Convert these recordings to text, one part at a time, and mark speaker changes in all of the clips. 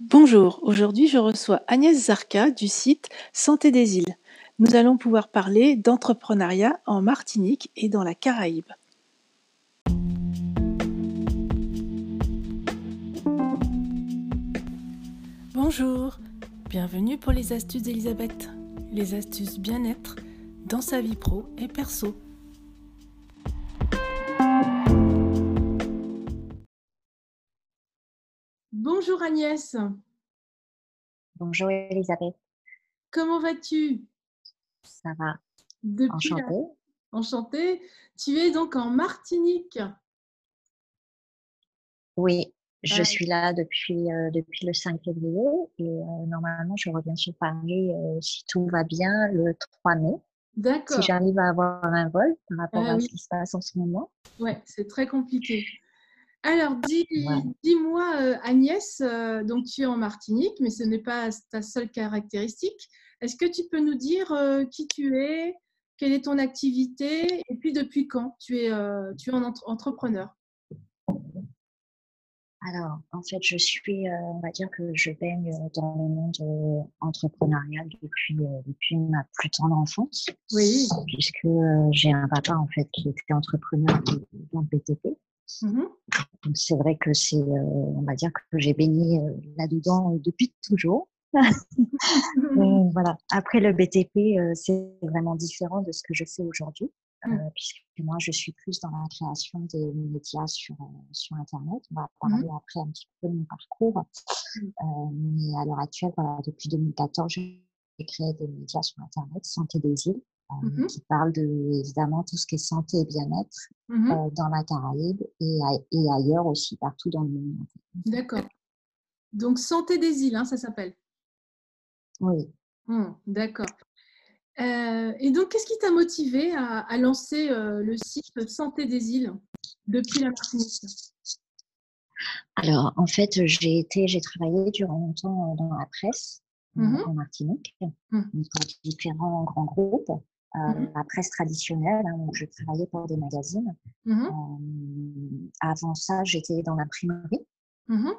Speaker 1: Bonjour, aujourd'hui je reçois Agnès Zarka du site Santé des îles. Nous allons pouvoir parler d'entrepreneuriat en Martinique et dans la Caraïbe. Bonjour, bienvenue pour les astuces d'Elisabeth, les astuces bien-être dans sa vie pro et perso. Bonjour Agnès.
Speaker 2: Bonjour Elisabeth.
Speaker 1: Comment vas-tu?
Speaker 2: Ça va.
Speaker 1: Depuis
Speaker 2: Enchantée.
Speaker 1: Enchantée. Tu es donc en Martinique.
Speaker 2: Oui, je
Speaker 1: Ah,
Speaker 2: suis là depuis, euh, depuis le 5 février et euh, normalement je reviens sur Paris euh, si tout va bien le 3 mai. Si
Speaker 1: D'accord.
Speaker 2: j'arrive à avoir un vol par rapport
Speaker 1: Ah
Speaker 2: à
Speaker 1: oui,
Speaker 2: ce qui se passe en ce moment.
Speaker 1: ouais, c'est très compliqué. Alors, dis, dis-moi, euh, Agnès, euh, donc tu es en Martinique, mais ce n'est pas ta seule caractéristique. Est-ce que tu peux nous dire euh, qui tu es, quelle est ton activité, et puis depuis quand tu es, tu es en entre- entrepreneur?
Speaker 2: Alors, en fait, je suis, on va dire que je baigne dans le monde entrepreneurial depuis, depuis ma plus tendre enfance,
Speaker 1: Oui.
Speaker 2: puisque j'ai un papa en fait qui était entrepreneur dans le BTP. Donc c'est vrai que c'est, euh, on va dire que j'ai baigné euh, là-dedans euh, depuis toujours. Donc, voilà. Après le BTP, euh, c'est vraiment différent de ce que je fais aujourd'hui, euh,
Speaker 1: Mm.
Speaker 2: puisque moi je suis plus dans la création des médias sur sur Internet. On va
Speaker 1: Mhm.
Speaker 2: parler après un petit peu de mon parcours, mais à l'heure actuelle, voilà, depuis 2014, j'ai créé des médias sur Internet, Santé des îles,
Speaker 1: Mhm.
Speaker 2: qui parlent de évidemment tout ce qui est santé et bien-être
Speaker 1: Mhm.
Speaker 2: euh, dans la Caraïbe et, a- et ailleurs aussi, partout dans le monde.
Speaker 1: D'accord. Donc, Santé des îles, hein, ça s'appelle.
Speaker 2: Oui.
Speaker 1: Hmm, d'accord. Euh, et donc, qu'est-ce qui t'a motivé à, à lancer euh, le site Santé des îles depuis la Martinique?
Speaker 2: Alors, en fait, j'ai été, j'ai travaillé durant longtemps dans la presse en Martinique,
Speaker 1: Mm.
Speaker 2: donc pour différents grands groupes. Euh,
Speaker 1: Mhm.
Speaker 2: La presse traditionnelle, hein, où je travaillais pour des magazines. Euh, avant ça, j'étais dans l'imprimerie.
Speaker 1: Mhm.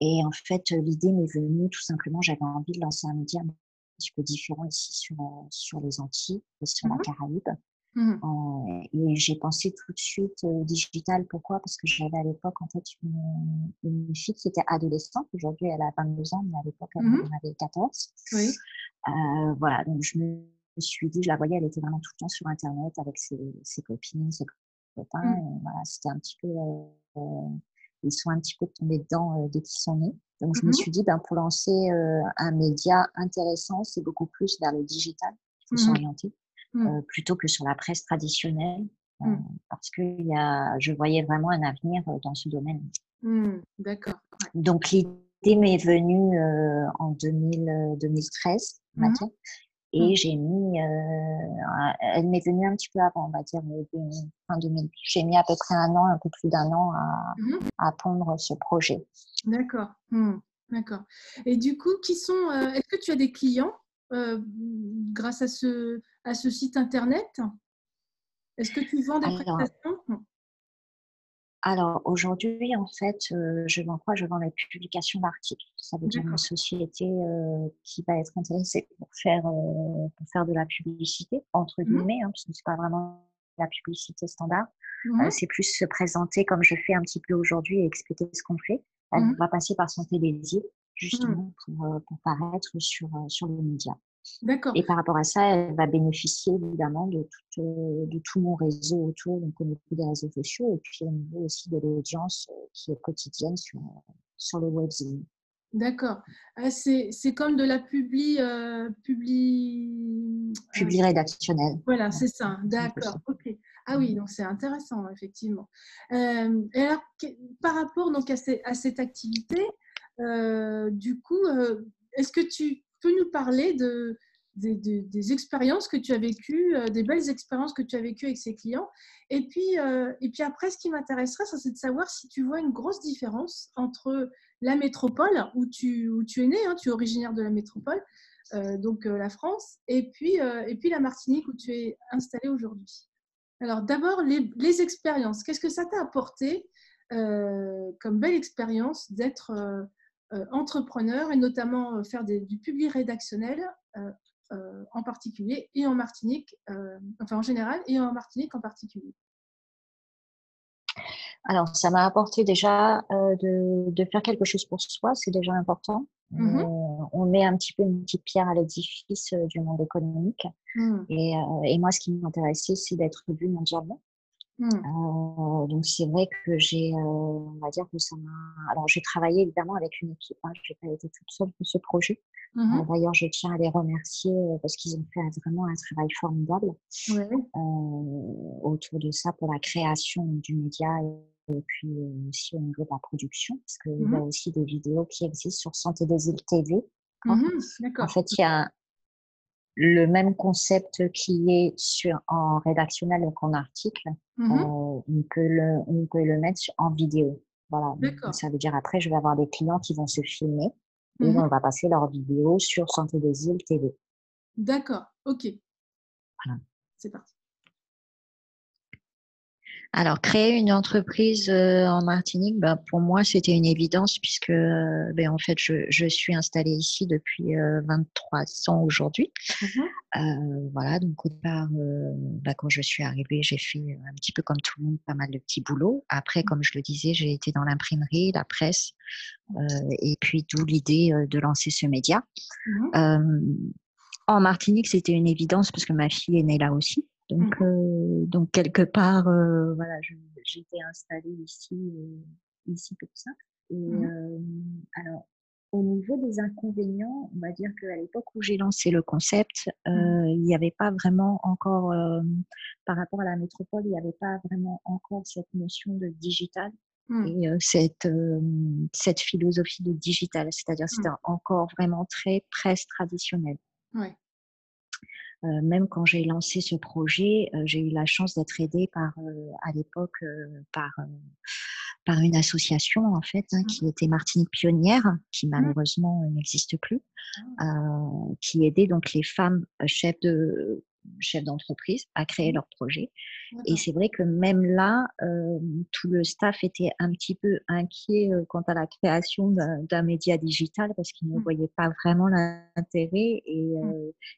Speaker 2: Et en fait, euh, l'idée m'est venue tout simplement, j'avais envie de lancer un média un petit peu différent ici sur, euh, sur les Antilles et sur la. Caraïbe.
Speaker 1: Mhm.
Speaker 2: Euh, et j'ai pensé tout de suite euh, digital. Pourquoi? Parce que j'avais à l'époque en fait une, une fille qui était adolescente. Aujourd'hui, elle a 22 ans, mais à l'époque, elle
Speaker 1: Mhm.
Speaker 2: en avait 14.
Speaker 1: Oui.
Speaker 2: Euh, voilà, donc je me suis dit, je la voyais, elle était vraiment tout le temps sur Internet avec ses, ses copines, ses copains.
Speaker 1: Mm.
Speaker 2: Et voilà, c'était un petit peu. euh, euh, ils sont un petit peu tombés dedans euh, dès qu'ils sont nés. Donc, je me suis dit, ben, pour lancer euh, un média intéressant, c'est beaucoup plus vers le digital qu'il faut s'orienter
Speaker 1: Mm.
Speaker 2: euh, plutôt que sur la presse traditionnelle, euh,
Speaker 1: Mm.
Speaker 2: parce que y a, je voyais vraiment un avenir dans ce domaine.
Speaker 1: Mm. D'accord. Ouais.
Speaker 2: Donc l'idée m'est venue en 2000, euh, 2013, on va
Speaker 1: Mhm.
Speaker 2: dire,
Speaker 1: Mm.
Speaker 2: et j'ai mis, euh, elle m'est venue un petit peu avant, on va dire, euh, fin 2000. J'ai mis à peu près un an, un peu plus d'un an à, à pondre ce projet.
Speaker 1: D'accord. D'accord. Et du coup, qui sont, euh, est-ce que tu as des clients euh, grâce à ce, à ce site internet? Est-ce que tu vends des
Speaker 2: Alors,
Speaker 1: prestations?
Speaker 2: Alors aujourd'hui, en fait, euh, je vends quoi? Je vends les publications d'articles. Ça veut dire une société euh, qui va être intéressée pour faire, euh, pour faire de la publicité, entre
Speaker 1: Mhm.
Speaker 2: guillemets, hein, parce que c'est pas vraiment la publicité standard. C'est plus se présenter comme je fais un petit peu aujourd'hui et expliquer ce qu'on fait. Elle
Speaker 1: Mhm.
Speaker 2: va passer par Santé des îles,
Speaker 1: Mm.
Speaker 2: justement, pour, pour paraître sur, sur les médias.
Speaker 1: D'accord.
Speaker 2: Et par rapport à ça, elle va bénéficier évidemment de tout, euh, de tout mon réseau autour, donc au niveau des réseaux sociaux, et puis au niveau aussi de l'audience euh, qui est quotidienne sur, sur le webzine.
Speaker 1: D'accord. Ah, c'est, comme de la publi, euh, publi, euh,
Speaker 2: Publi rédactionnel.
Speaker 1: voilà, c'est ça. D'accord. Ok. Ah oui, donc c'est intéressant, effectivement. Euh, et alors, par rapport donc à, ces- à cette activité, euh, du coup, euh, est-ce que tu peux nous parler de, des, expériences que tu as vécues, euh, des belles expériences que tu as vécues avec ces clients? Et puis, euh, et puis après, ce qui m'intéresserait, c'est de savoir si tu vois une grosse différence entre la métropole où tu, où tu es né, hein, tu es originaire de la métropole, euh, donc la France, et puis, et puis la Martinique où tu es installé aujourd'hui. Alors d'abord, les, les expériences, qu'est-ce que ça t'a apporté comme belle expérience d'être entrepreneur et notamment faire du public rédactionnel en particulier et en Martinique, enfin en général et en Martinique en particulier.
Speaker 2: Alors, ça m'a apporté déjà de, de, faire quelque chose pour soi, c'est déjà important. Mmh on met un petit peu une petite pierre à l'édifice du monde économique. Mmh. Et, et, moi, ce qui m'intéressait, c'est d'être vu mondialement. Mmh. Euh, donc c'est vrai que j'ai, euh, on va dire que ça m'a. Alors j'ai travaillé évidemment avec une équipe. Hein, j'ai pas été toute seule pour ce projet. Mmh euh, D'ailleurs, je tiens à les remercier parce qu'ils ont fait vraiment un travail formidable autour de ça pour la création du média et puis aussi au niveau de la production, parce qu'il y a mmh aussi des vidéos qui existent sur Santé des îles TV. en fait, il y a le même concept qui est sur, en rédactionnel donc en article, mmh euh, on, peut le, on peut le mettre en vidéo. Voilà. ça veut dire après, je vais avoir des clients qui vont se filmer et mmh on va passer leur vidéo sur Santé des îles TV.
Speaker 1: D'accord, ok. Voilà. C'est parti.
Speaker 2: Alors, créer une entreprise euh, en Martinique, bah, pour moi, c'était une évidence puisque, euh, ben, en fait, je, suis installée ici depuis 23 euh, ans aujourd'hui. Mmh voilà, donc au départ, bah, quand je suis arrivée, j'ai fait un petit peu comme tout le monde, pas mal de petits boulots. Après, mmh. comme je le disais, j'ai été dans l'imprimerie, la presse, et puis d'où l'idée de lancer ce média. Mmh en Martinique, c'était une évidence parce que ma fille est née là aussi. Donc, mmh euh, donc quelque part, euh, voilà, j'étais installée ici, euh, ici pour ça. Et mmh alors, au niveau des inconvénients, on va dire qu'à l'époque où j'ai lancé le concept, mmh il n'y avait pas vraiment encore, par rapport à la métropole, il n'y avait pas vraiment encore cette notion de digital et cette, cette philosophie de digital, c'est-à-dire c'était encore vraiment très presse traditionnelle. Ouais. Euh, même quand j'ai lancé ce projet, euh, j'ai eu la chance d'être aidée par, euh, à l'époque, par par une association en fait hein, mmh. qui était Martinique Pionnière, qui mmh. malheureusement n'existe plus, ah. qui aidait donc les femmes chefs de chefs d'entreprise à créer mmh. leur projet. Et c'est vrai que même là, tout le staff était un petit peu inquiet quant à la création d'un média digital parce qu'ils ne voyaient pas vraiment l'intérêt et,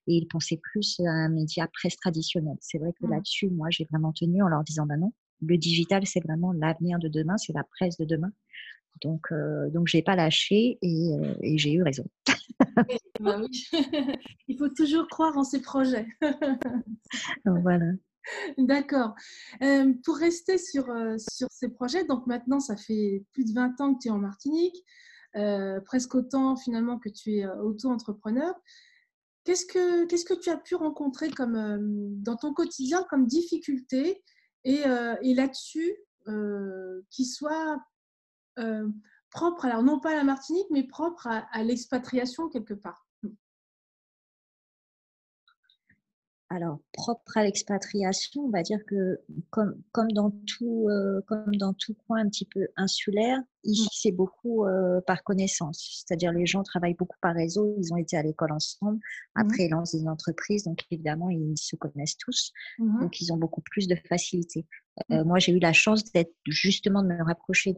Speaker 2: et, ils pensaient plus à un média presse traditionnel. C'est vrai que là-dessus, moi, j'ai vraiment tenu en leur disant, bah non, le digital, c'est vraiment l'avenir de demain, c'est la presse de demain. Donc, euh, donc j'ai pas lâché et, et j'ai eu raison.
Speaker 1: Bah Il faut toujours croire en ses projets.
Speaker 2: voilà.
Speaker 1: D'accord. Euh, pour rester sur, euh, sur ces projets, donc maintenant, ça fait plus de 20 ans que tu es en Martinique, euh, presque autant finalement que tu es auto-entrepreneur. Qu'est-ce que, qu'est-ce que tu as pu rencontrer comme, dans ton quotidien comme difficulté et, et là-dessus, qui soit propre, alors non pas à la Martinique, mais propre à l'expatriation quelque part
Speaker 2: alors, propre à l'expatriation, on va dire que comme, comme, dans tout, euh, comme dans tout coin un petit peu insulaire, ici mmh. c'est beaucoup euh, par connaissance. C'est-à-dire les gens travaillent beaucoup par réseau, ils ont été à l'école ensemble, mmh. après ils lancent des entreprises, donc évidemment ils se connaissent tous, mmh donc ils ont beaucoup plus de facilité. Euh, moi j'ai eu la chance d'être justement de me rapprocher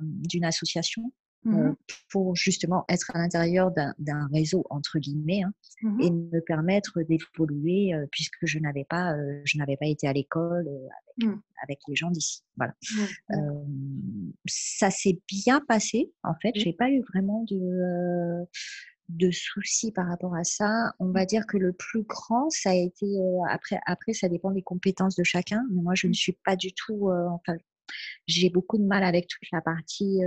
Speaker 2: d'une association Mmh pour justement être à l'intérieur d'un réseau entre guillemets hein, mmh et me permettre d'évoluer puisque je n'avais pas je n'avais pas été à l'école avec, mmh. avec, les gens d'ici voilà ça s'est bien passé en fait j'ai pas eu vraiment de de soucis par rapport à ça. On va dire que le plus grand, ça a été après. Après, ça dépend des compétences de chacun. Mais moi, je ne suis pas du tout. enfin, j'ai beaucoup de mal avec toute la partie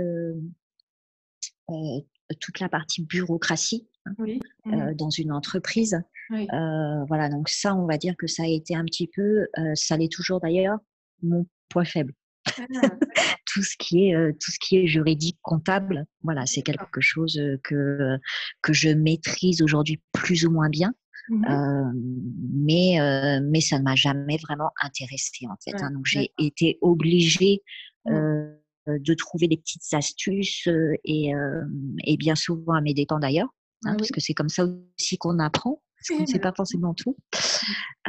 Speaker 2: toute la partie bureaucratie hein, mmh. euh, dans une entreprise. Euh, voilà, donc ça, on va dire que ça a été un petit peu, ça l'est toujours d'ailleurs, mon point faible. Ah, tout ce qui est tout ce qui est juridique comptable voilà c'est quelque chose que que je maîtrise aujourd'hui plus ou moins bien mmh mais mais ça ne m'a jamais vraiment intéressée en fait hein. donc j'ai été obligée mmh. Euh, de trouver des petites astuces et, et bien souvent à mes dépens d'ailleurs, hein, ah parce que c'est comme ça aussi qu'on apprend. qu'on ne sait pas forcément tout.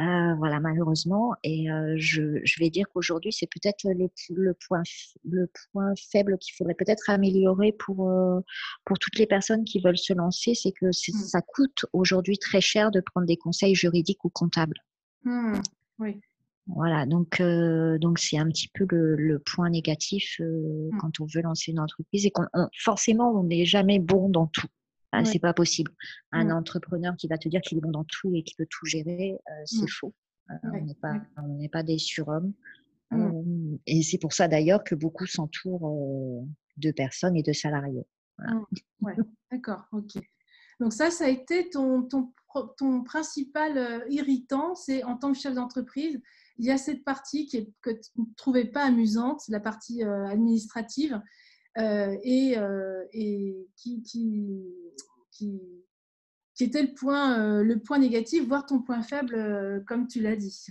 Speaker 2: Euh, voilà, malheureusement. Et euh, je, je, vais dire qu'aujourd'hui, c'est peut-être le, le, point, le point faible qu'il faudrait peut-être améliorer pour, euh, pour toutes les personnes qui veulent se lancer, c'est que mmh. ça coûte aujourd'hui très cher de prendre des conseils juridiques ou comptables.
Speaker 1: Mmh. Oui.
Speaker 2: Voilà, donc euh, donc c'est un petit peu le, le point négatif euh, mmh. quand on veut lancer une entreprise et qu'on forcément on n'est jamais bon dans tout. Ce C'est pas possible. Un entrepreneur qui va te dire qu'il est bon dans tout et qui peut tout gérer, euh, c'est mmh. faux. On n'est pas on n'est pas des surhommes. Mmh. et c'est pour ça d'ailleurs que beaucoup s'entourent de personnes et de salariés.
Speaker 1: Ouais, d'accord, ok. Donc ça, ça a été ton, ton, ton principal irritant, c'est en tant que chef d'entreprise, il y a cette partie qui est, que tu ne trouvais pas amusante, la partie euh, administrative, euh, et, euh, et qui, qui, qui, qui, était le point, le point négatif, voire ton point faible, comme tu l'as dit.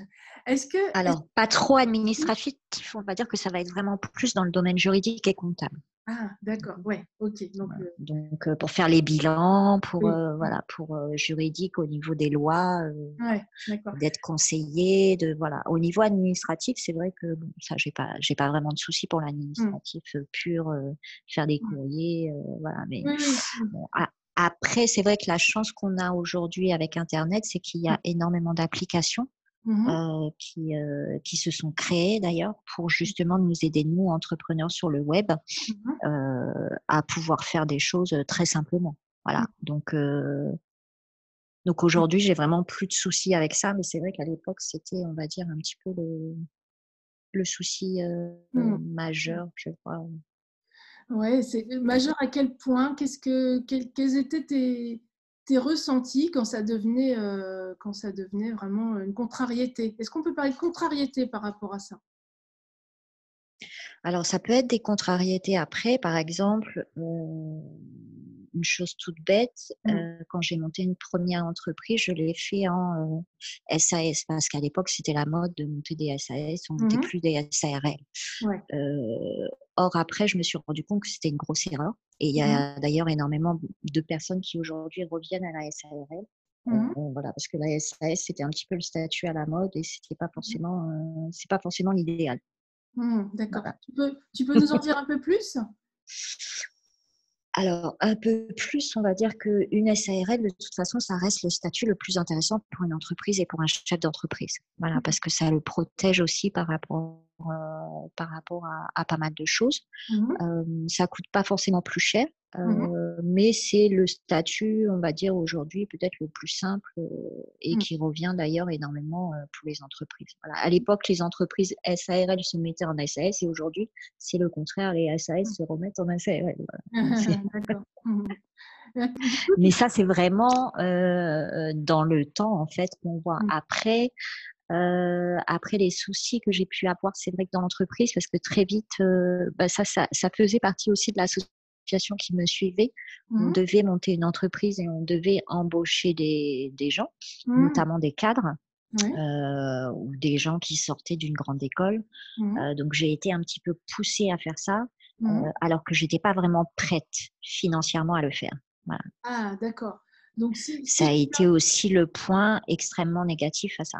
Speaker 1: Est-ce que
Speaker 2: alors pas trop administratif, on va dire que ça va être vraiment plus dans le domaine juridique et comptable.
Speaker 1: Ah, d'accord, ouais, ok.
Speaker 2: Donc, Donc pour faire les bilans, pour voilà, pour juridique au niveau des lois, d'être conseiller, de voilà. Au niveau administratif, c'est vrai que bon, ça, j'ai pas, j'ai pas vraiment de soucis pour mmh. l'administratif pur, faire des mmh. courriers, voilà. Mais après, c'est vrai que la chance qu'on a aujourd'hui avec Internet, c'est qu'il y a mmh. énormément d'applications Mmh euh, qui, euh, qui se sont créés d'ailleurs pour justement nous aider, nous, entrepreneurs sur le web, mmh euh, à pouvoir faire des choses très simplement. Voilà. Mmh. Donc, donc aujourd'hui, j'ai vraiment plus de soucis avec ça, mais c'est vrai qu'à l'époque, c'était, on va dire, un petit peu le, le souci majeur, je crois.
Speaker 1: Ouais, c'est majeur à quel point Qu'est-ce que quels étaient tes, ressentis quand ça devenait, euh, quand ça devenait vraiment une contrariété? Est-ce qu'on peut parler de contrariété par rapport à ça?
Speaker 2: Alors, ça peut être des contrariétés après, par exemple, une chose toute bête, mmh. euh, quand j'ai monté une première entreprise, je l'ai fait en SAS parce qu'à l'époque, c'était la mode de monter des SAS, on ne montait mmh plus des SARL. or, après, je me suis rendu compte que c'était une grosse erreur. Et il y mmh a d'ailleurs énormément de personnes qui aujourd'hui reviennent à la SARL. voilà, parce que la SAS c'était un petit peu le statut à la mode et c'était pas forcément, c'est pas forcément l'idéal.
Speaker 1: D'accord. Tu, peux, tu peux nous en dire un peu plus?
Speaker 2: Alors, un peu plus, on va dire qu'une SARL, de toute façon, ça reste le statut le plus intéressant pour une entreprise et pour un chef d'entreprise. Voilà, mmh. parce que ça le protège aussi par rapport, euh, par rapport à, pas mal de choses. Mmh. Euh, ça coûte pas forcément plus cher, mmh euh, mais c'est le statut, on va dire aujourd'hui, peut-être le plus simple euh, et mmh. qui revient d'ailleurs énormément euh, pour les entreprises. Voilà. À l'époque, les entreprises SARL se mettaient en SAS et aujourd'hui, c'est le contraire, les SAS se remettent en SARL. mais ça, c'est vraiment dans le temps, en fait, qu'on voit. Après, euh, après les soucis que j'ai pu avoir, c'est vrai que dans l'entreprise, parce que très vite, euh, bah ça, ça, ça, faisait partie aussi de qui me suivait. On mmh. devait monter une entreprise et on devait embaucher des, des gens, mmh. notamment des cadres. Euh, ou des gens qui sortaient d'une grande école. Mmh. Euh, donc j'ai été un petit peu poussée à faire ça, euh, alors que j'étais pas vraiment prête financièrement à le faire. Voilà.
Speaker 1: Ah d'accord.
Speaker 2: Donc si, ça a été aussi le point extrêmement négatif à ça.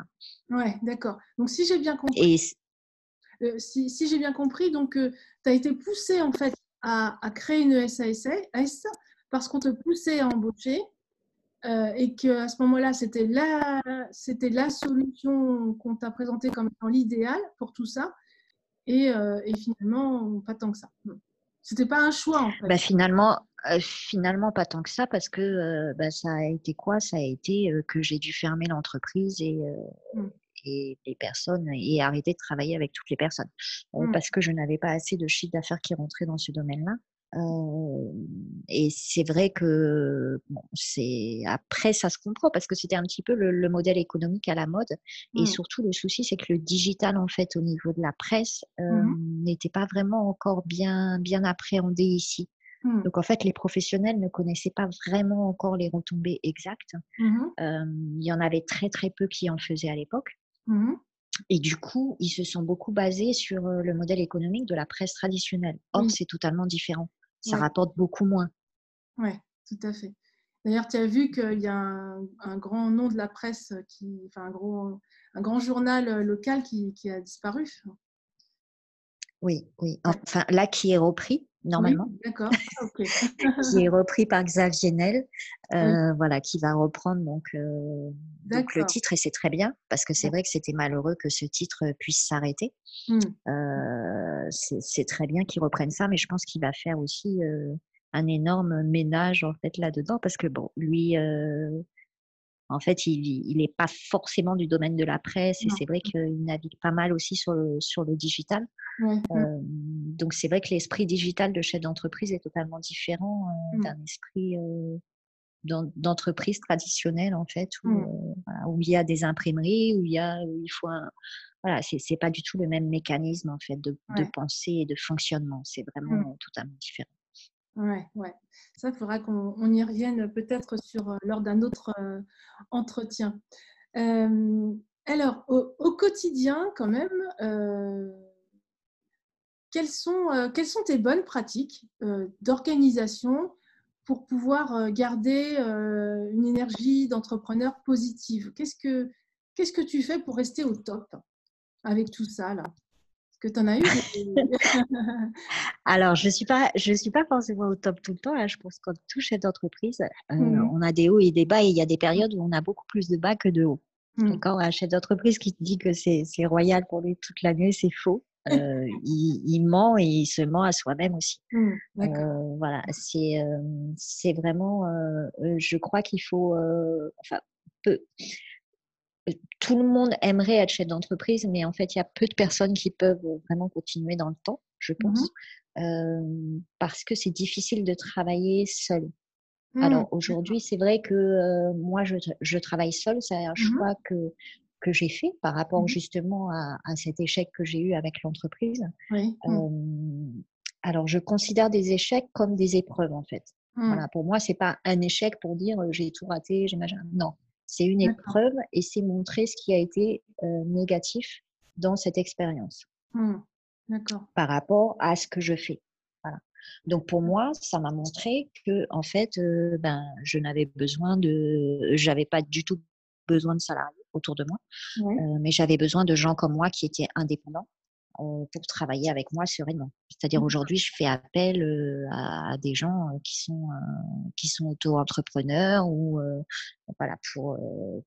Speaker 1: Ouais, d'accord. Donc si j'ai bien compris, euh, si, si j'ai bien compris, donc euh, tu as été poussé en fait à, à créer une SAS parce qu'on te poussait à embaucher euh, et qu'à ce moment-là, c'était la, c'était la solution qu'on t'a présentée comme étant l'idéal pour tout ça. Et, et, finalement, pas tant que ça. C'était pas un choix en fait.
Speaker 2: Bah, finalement, finalement, pas tant que ça, parce que bah, ça a été quoi? Ça a été que j'ai dû fermer l'entreprise et, mmh. Les personnes et arrêter de travailler avec toutes les personnes. Mmh. Parce que je n'avais pas assez de chiffre d'affaires qui rentrait dans ce domaine-là. et c'est vrai que bon, c'est après ça se comprend parce que c'était un petit peu le, modèle économique à la mode et mmh. surtout le souci c'est que le digital en fait au niveau de la presse n'était pas vraiment encore bien bien appréhendé ici. Mmh. Donc en fait, les professionnels ne connaissaient pas vraiment encore les retombées exactes. Mmh il y en avait très très peu qui en faisaient à l'époque. Mmh Et du coup, ils se sont beaucoup basés sur le modèle économique de la presse traditionnelle. Or, c'est totalement différent. Ça rapporte beaucoup moins.
Speaker 1: Oui, tout à fait. D'ailleurs, tu as vu qu'il y a un, grand nom de la presse, qui, enfin un, gros, un grand journal local qui, qui a disparu.
Speaker 2: Oui, oui. Enfin, là, qui est repris, normalement.
Speaker 1: D'accord. Ah,
Speaker 2: qui est repris par Xavier Nel, euh, voilà, qui va reprendre donc, euh, donc, le titre et c'est très bien parce que c'est vrai que c'était malheureux que ce titre puisse s'arrêter. Mmh. Euh, c'est très bien qu'il reprenne ça, mais je pense qu'il va faire aussi un énorme ménage en fait là-dedans parce que bon, lui, en fait, il n'est pas forcément du domaine de la presse et c'est vrai qu'il navigue pas mal aussi sur le, sur le digital. donc, c'est vrai que l'esprit digital de chef d'entreprise est totalement différent mmh. d'un esprit d'entreprise traditionnelle, en fait, où, mmh. où, il y a des imprimeries, où il, y a, où il faut un. Voilà, c'est pas du tout le même mécanisme, en fait, de, de pensée et de fonctionnement. C'est vraiment mmh. totalement différent.
Speaker 1: Ouais, ouais. Ça, il faudra qu'on y revienne peut-être sur euh, lors d'un autre euh, entretien. alors, au, quotidien, quand même, euh, quelles, sont, tes bonnes pratiques d'organisation pour pouvoir garder une énergie d'entrepreneur positive? Qu'est-ce que Qu'est-ce que tu fais pour rester au top avec tout ça là? Que tu en as eu
Speaker 2: Alors, je ne suis, pas, je suis pas forcément au top tout le temps. Là, je pense qu'en tout chef d'entreprise, euh, mmh on a des hauts et des bas et il y a des périodes où on a beaucoup plus de bas que de hauts. Mmh. Quand un chef d'entreprise qui te dit que c'est royal pour lui toute l'année, c'est faux. Euh, il, ment et il se ment à soi-même aussi. Mmh, euh, voilà, c'est c'est vraiment, je crois qu'il faut, enfin, peu, tout le monde aimerait être chef d'entreprise, mais en fait, il y a peu de personnes qui peuvent vraiment continuer dans le temps, je mmh pense, parce que c'est difficile de travailler seul. Mmh, Alors aujourd'hui, c'est vrai que moi, je, travaille seule, c'est un mmh choix que, que j'ai fait par rapport justement à, cet échec que j'ai eu avec l'entreprise. alors, je considère des échecs comme des épreuves, en fait. Voilà, pour moi, c'est pas un échec pour dire j'ai tout raté, j'ai Non, c'est une épreuve et c'est montrer ce qui a été négatif dans cette expérience. Mmh. Par rapport à ce que je fais. Voilà. Donc pour moi, ça m'a montré que en fait, ben, je n'avais besoin de, j'avais pas du tout besoin de salariés autour de moi, mais j'avais besoin de gens comme moi qui étaient indépendants euh, pour travailler avec moi sereinement. C'est-à-dire aujourd'hui, je fais appel à, des gens qui sont qui sont auto-entrepreneurs ou voilà pour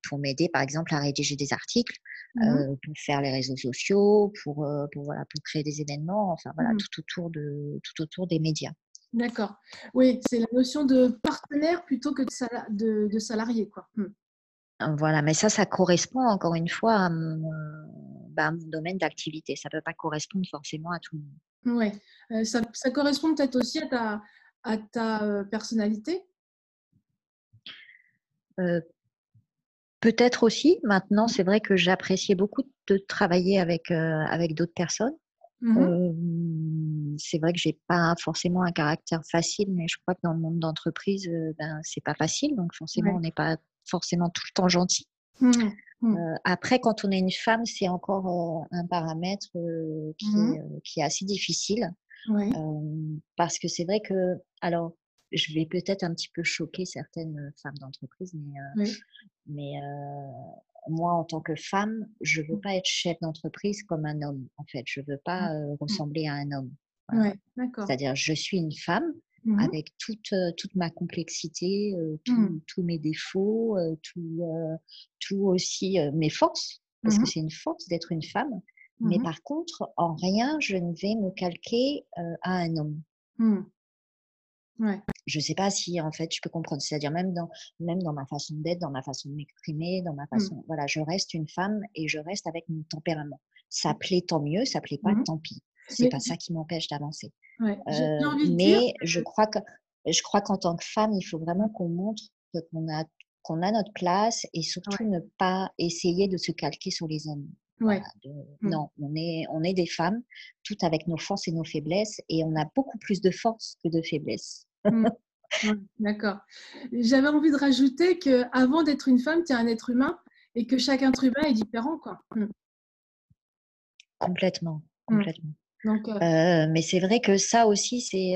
Speaker 2: pour m'aider par exemple à rédiger des articles, mmh pour faire les réseaux sociaux, pour pour voilà pour créer des événements, enfin voilà mmh. tout autour de tout autour des médias.
Speaker 1: D'accord. Oui, c'est la notion de partenaire plutôt que de, de, salarié quoi. Mmh.
Speaker 2: Voilà, mais ça, ça correspond encore une fois à mon, bah, mon domaine d'activité. Ça ne peut pas correspondre forcément à tout le
Speaker 1: monde. Oui, euh, ça, ça, correspond peut-être aussi à ta, à ta euh, personnalité?
Speaker 2: Euh, Peut-être aussi. Maintenant, c'est vrai que j'appréciais beaucoup de travailler avec, avec d'autres personnes. Mmh c'est vrai que j'ai pas forcément un caractère facile, mais je crois que dans le monde d'entreprise, ben, c'est pas facile. Donc forcément, on n'est pas forcément tout le temps gentil. Mmh mmh. Euh, après, quand on est une femme, c'est encore euh, un paramètre euh, qui, mmh est, qui, est, assez difficile. parce que c'est vrai que, alors, je vais peut-être un petit peu choquer certaines femmes d'entreprise, mais, mais moi, en tant que femme, je ne veux pas être chef d'entreprise comme un homme, en fait. Je ne veux pas ressembler à un homme. C'est-à-dire, je suis une femme, Mmh avec toute, toute ma complexité, mmh. tous mes défauts, tout, tout aussi mes forces, parce que mmh c'est une force d'être une femme. Mais par contre, en rien, je ne vais me calquer à un homme. Je ne sais pas si en fait je peux comprendre. C'est-à-dire même dans, même dans ma façon d'être, dans ma façon de m'exprimer, dans ma façon. Voilà, je reste une femme et je reste avec mon tempérament. Ça plaît tant mieux, ça plaît pas tant pis. C'est pas ça qui m'empêche d'avancer. mais je crois que je crois qu'en tant que femme, il faut vraiment qu'on montre qu'on a qu'on a notre place et surtout ne pas essayer de se calquer sur les hommes. Mmh. Non, on est, on est des femmes, toutes avec nos forces et nos faiblesses, et on a beaucoup plus de force que de faiblesse.
Speaker 1: Mmh. D'accord. J'avais envie de rajouter qu'avant d'être une femme, tu es un être humain et que chaque être humain est différent. Quoi. Mmh.
Speaker 2: Complètement, complètement. Donc, mais c'est vrai que ça aussi, c'est,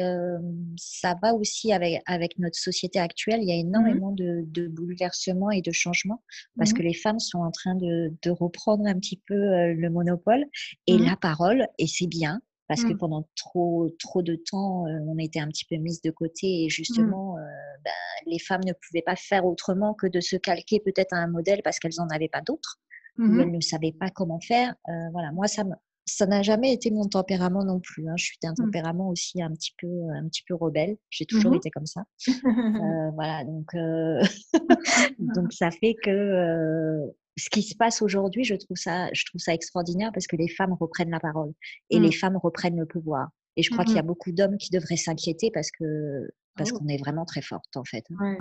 Speaker 2: ça va aussi avec, avec notre société actuelle. Il y a mmh énormément de, de, bouleversements et de changements parce mmh que les femmes sont en train de, de reprendre un petit peu le monopole et la parole, et c'est bien parce que pendant trop, trop de temps, on était un petit peu mises de côté et justement, ben, les femmes ne pouvaient pas faire autrement que de se calquer peut-être à un modèle parce qu'elles n'en avaient pas d'autres. Mmh elles ne savaient pas comment faire. voilà, moi, ça me, ça n'a jamais été mon tempérament non plus. Hein. Je suis d'un mmh. tempérament aussi un petit peu, un petit peu rebelle. J'ai toujours mmh été comme ça. Euh, voilà, donc, euh, donc ça fait que euh, ce qui se passe aujourd'hui, je trouve ça, je trouve ça extraordinaire parce que les femmes reprennent la parole et les mmh. femmes reprennent le pouvoir. Et je crois qu'il y a beaucoup d'hommes qui devraient s'inquiéter parce que parce oh. qu'on est vraiment très forte en fait.
Speaker 1: Hein.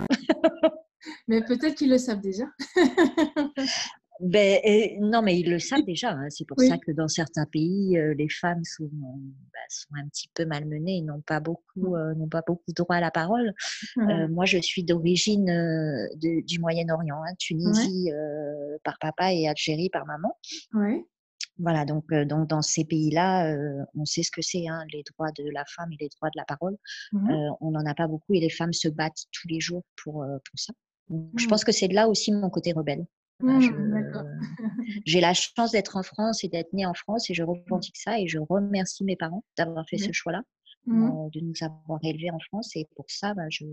Speaker 1: Mais peut-être qu'ils le savent déjà.
Speaker 2: Ben, non, mais ils le savent déjà. Hein. C'est pour ça que dans certains pays, euh, les femmes sont, bah, sont un petit peu malmenées, n'ont pas beaucoup, euh, n'ont pas beaucoup droit à la parole. Euh, moi, je suis d'origine du Moyen-Orient, hein, Tunisie par papa et Algérie par maman. Voilà, donc, donc dans ces pays-là, on sait ce que c'est, hein, les droits de la femme et les droits de la parole. Mmh on n'en a pas beaucoup et les femmes se battent tous les jours pour, pour ça. Je mmh. pense que c'est là aussi mon côté rebelle. Mmh, j'ai la chance d'être en France et d'être née en France et je revendique ça et je remercie mes parents d'avoir fait ce choix-là, mmh. euh, de nous avoir élevés en France. Et pour ça, bah, je,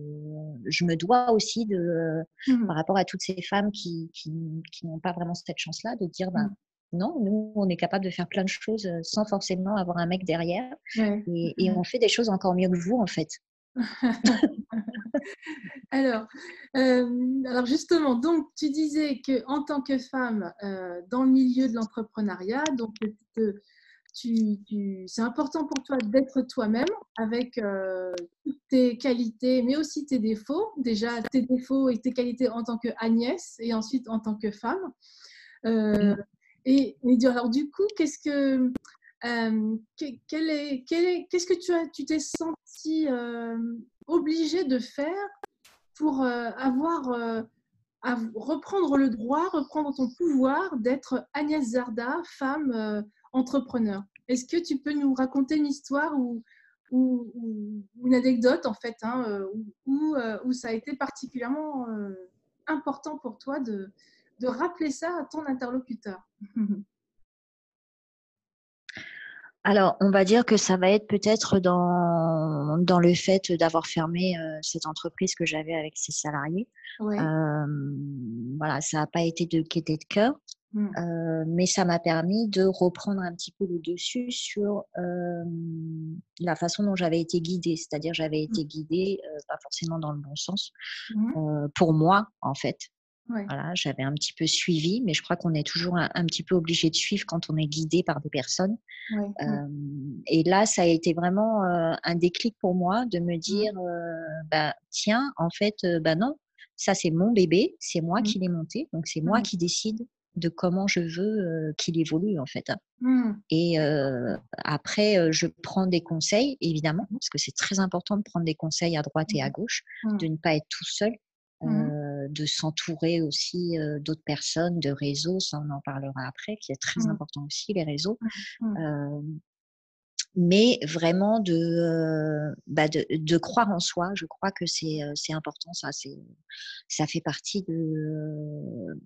Speaker 2: je, me dois aussi, de, mmh. par rapport à toutes ces femmes qui, qui, qui n'ont pas vraiment cette chance-là, de dire bah, non, nous, on est capable de faire plein de choses euh, sans forcément avoir un mec derrière. Et, et on fait des choses encore mieux que vous, en fait.
Speaker 1: alors, euh, alors justement, donc tu disais que en tant que femme euh, dans le milieu de l'entrepreneuriat, donc tu, c'est important pour toi d'être toi-même avec euh, tes qualités, mais aussi tes défauts. Déjà tes défauts et tes qualités en tant que Agnès et ensuite en tant que femme. Et, et, alors du coup, qu'est-ce que qu'est-ce que tu as, tu t'es senti obligé de faire pour avoir à reprendre le droit, reprendre ton pouvoir d'être Agnès Zarda, femme entrepreneur. Est-ce que tu peux nous raconter une histoire ou, une anecdote en fait, hein, où, ça a été particulièrement important pour toi de rappeler ça à ton interlocuteur?
Speaker 2: Alors, on va dire que ça va être peut-être dans, dans le fait d'avoir fermé euh, cette entreprise que j'avais avec ses salariés. Euh, voilà, ça n'a pas été de quêter de cœur, mmh. euh, mais ça m'a permis de reprendre un petit peu le dessus sur la façon dont j'avais été guidée. C'est-à-dire, j'avais mmh. été guidée, pas forcément dans le bon sens, mmh. pour moi, en fait. Voilà, j'avais un petit peu suivi, mais je crois qu'on est toujours un, petit peu obligé de suivre quand on est guidé par des personnes. et là, ça a été vraiment un déclic pour moi de me mmh. dire, bah, tiens, en fait, bah non, ça c'est mon bébé, c'est moi mmh. qui l'ai monté, donc c'est moi qui décide de comment je veux qu'il évolue en fait. Mmh. Et après, je prends des conseils, évidemment, parce que c'est très important de prendre des conseils à droite et à gauche, de ne pas être tout seul. Euh, de s'entourer aussi d'autres personnes, de réseaux, ça on en parlera après, qui est très mmh. important aussi, les réseaux. Mmh, mmh. Mais vraiment de, bah de, de, croire en soi, je crois que c'est important, ça, ça fait partie de,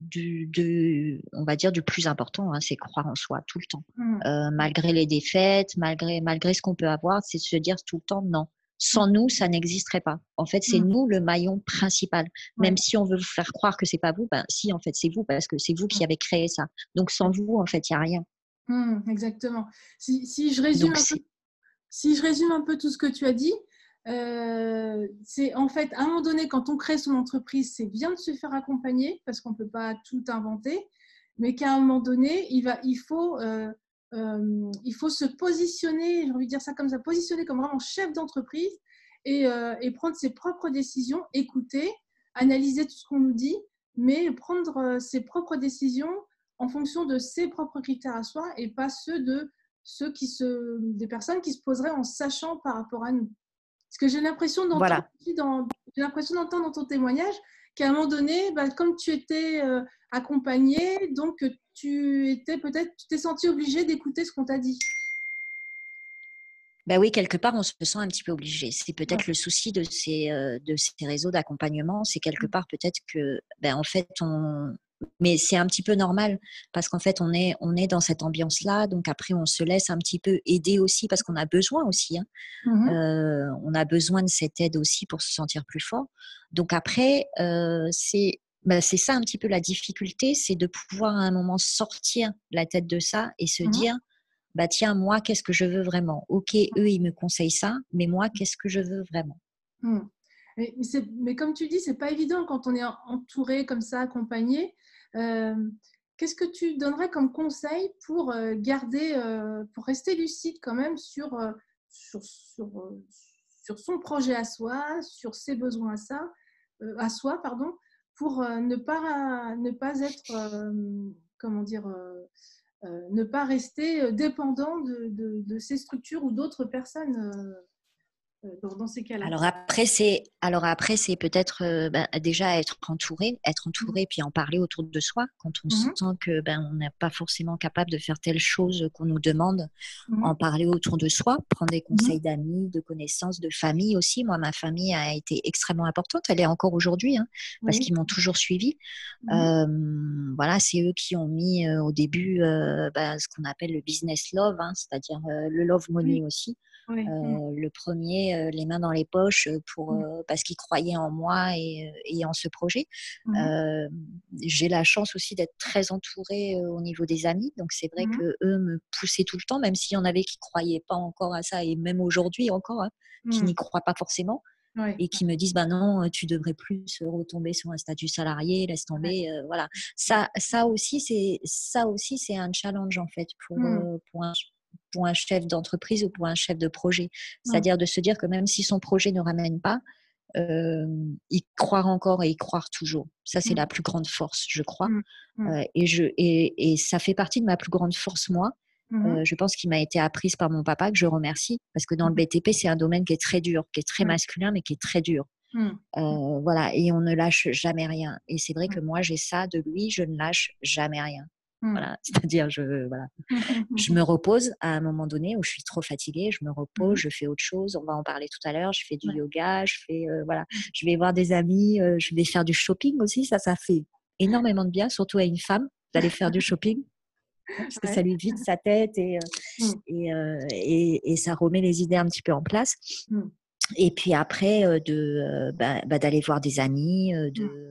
Speaker 2: du, de, on va dire du plus important, hein, c'est croire en soi tout le temps. malgré les défaites, malgré, malgré ce qu'on peut avoir, c'est de se dire tout le temps non. Sans nous, ça n'existerait pas. En fait, c'est mmh. nous le maillon principal. Même si on veut vous faire croire que c'est pas vous, ben si, en fait, c'est vous parce que c'est vous qui avez créé ça. Donc, sans vous, en fait, il n'y a rien.
Speaker 1: Mmh, exactement. Si, si, je résume un peu, si je résume un peu tout ce que tu as dit, euh, c'est en fait, à un moment donné, quand on crée son entreprise, c'est bien de se faire accompagner parce qu'on ne peut pas tout inventer, mais qu'à un moment donné, il, va, il faut euh, euh, il faut se positionner, j'ai envie de dire ça comme ça, positionner comme vraiment chef d'entreprise et, euh, et, prendre ses propres décisions, écouter, analyser tout ce qu'on nous dit, mais prendre ses propres décisions en fonction de ses propres critères à soi et pas ceux de ceux qui se, des personnes qui se poseraient en sachant par rapport à nous. Parce que j'ai l'impression d'entendre dans ton témoignage qu'à un moment donné, bah, comme tu étais accompagné, donc tu étais peut-être, tu t'es senti obligé d'écouter ce qu'on t'a dit.
Speaker 2: Ben oui, quelque part, on se sent un petit peu obligé. C'est peut-être le souci de ces, de ces réseaux d'accompagnement. C'est quelque mmh. part peut-être que, ben, en fait, on, mais c'est un petit peu normal parce qu'en fait on est on est dans cette ambiance là donc après on se laisse un petit peu aider aussi parce qu'on a besoin aussi hein. mmh euh, on a besoin de cette aide aussi pour se sentir plus fort donc après euh, c'est bah, c'est ça un petit peu la difficulté c'est de pouvoir à un moment sortir la tête de ça et se mmh dire bah tiens moi qu'est-ce que je veux vraiment? Ok eux ils me conseillent ça mais moi qu'est-ce que je veux vraiment?
Speaker 1: Mmh. mais, mais, comme tu dis, c'est pas évident quand on est entouré comme ça, accompagné. Euh, qu'est-ce que tu donnerais comme conseil pour euh, garder, euh, pour rester lucide quand même sur, sur, sur, son projet à soi, sur ses besoins à, ça, à soi, pardon, pour ne, pas, ne pas être, comment dire, ne pas rester dépendant de ces structures ou d'autres personnes euh, dans, ces cas-là.
Speaker 2: Alors après, c'est alors après c'est peut-être euh, ben, déjà être entouré, être
Speaker 1: mmh.
Speaker 2: entouré puis en parler autour de soi quand on mmh sent que ben on n'est pas forcément capable de faire telle chose qu'on nous demande, mmh en parler autour de soi, prendre des conseils d'amis, de connaissances, de famille aussi. Moi, ma famille a été extrêmement importante, elle est encore aujourd'hui hein, parce qu'ils m'ont toujours suivi. voilà, c'est eux qui ont mis euh, au début ben, ce qu'on appelle le business love, hein, c'est-à-dire le love money aussi. Mmh. le premier, les mains dans les poches, pour, mmh. parce qu'ils croyaient en moi et, en ce projet. Mmh. J'ai la chance aussi d'être très entourée au niveau des amis, donc c'est vrai que eux me poussaient tout le temps, même s'il y en avait qui croyaient pas encore à ça, et même aujourd'hui encore, hein, qui n'y croient pas forcément. et qui me disent bah non tu devrais plus retomber sur un statut salarié laisse tomber voilà ça ça aussi c'est ça aussi c'est un challenge en fait pour, pour un, pour un chef d'entreprise ou pour un chef de projet. C'est-à-dire de se dire que même si son projet ne ramène pas, euh, y croire encore et y croire toujours. Ça, c'est mmh. la plus grande force, je crois. Mmh. Mmh. Euh, et, je, et, et, ça fait partie de ma plus grande force, moi. Euh, je pense qu'il m'a été apprise par mon papa, que je remercie, parce que dans le BTP, c'est un domaine qui est très dur, qui est très masculin, mais qui est très dur. Euh, voilà, et on ne lâche jamais rien. Et c'est vrai que moi, j'ai ça de lui, je ne lâche jamais rien. Mmh. Voilà, c'est-à-dire je voilà, mmh, mmh, je me repose à un moment donné où je suis trop fatiguée, je me repose, je fais autre chose. On va en parler tout à l'heure. Je fais du yoga, je fais euh, voilà, je vais voir des amis, euh, je vais faire du shopping aussi. Ça, ça fait énormément de bien, surtout à une femme d'aller faire du shopping parce que ça lui vide sa tête et, euh, et, et, et, ça remet les idées un petit peu en place. Et puis après, de bah, bah, d'aller voir des amis, de,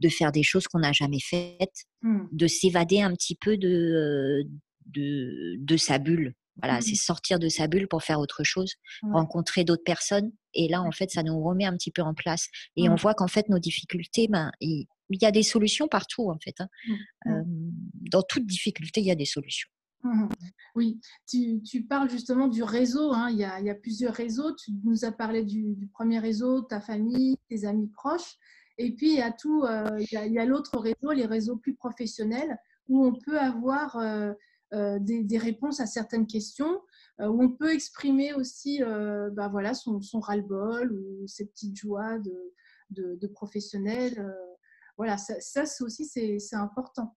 Speaker 2: de faire des choses qu'on n'a jamais faites, mmh. de s'évader un petit peu de, de, de sa bulle. Voilà, c'est mmh. sortir de sa bulle pour faire autre chose, rencontrer d'autres personnes. Et là, en fait, ça nous remet un petit peu en place. Et on mmh. voit qu'en fait, nos difficultés, ben, il, y a des solutions partout, en fait. Hein. dans toute difficulté, il y a des solutions.
Speaker 1: Mmh oui, tu, parles justement du réseau. Hein. Il, y a, plusieurs réseaux. Tu nous as parlé du, premier réseau, ta famille, tes amis proches. Et puis, il y a, tout, euh, il y a, l'autre réseau, les réseaux plus professionnels, où on peut avoir euh, euh, des, réponses à certaines questions, où on peut exprimer aussi bah voilà, son, son ras-le-bol ou ses petites joies de, de, professionnel. voilà, ça, ça aussi, c'est important.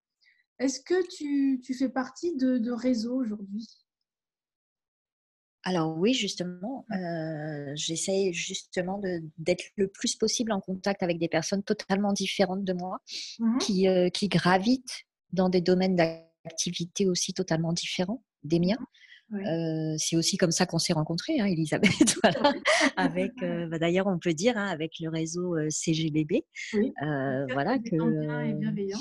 Speaker 1: Est-ce que tu, tu, fais partie de, de réseaux aujourd'hui?
Speaker 2: Alors oui, justement, euh, j'essaie justement d'être le plus possible en contact avec des personnes totalement différentes de moi, mmh qui, euh, qui, gravitent dans des domaines d'activité aussi totalement différents des miens. Mmh euh, c'est aussi comme ça qu'on s'est rencontrés, hein, Elisabeth. voilà. avec, bah, d'ailleurs, on peut dire hein, avec le réseau CGBB, oui. voilà que. Et bienveillant.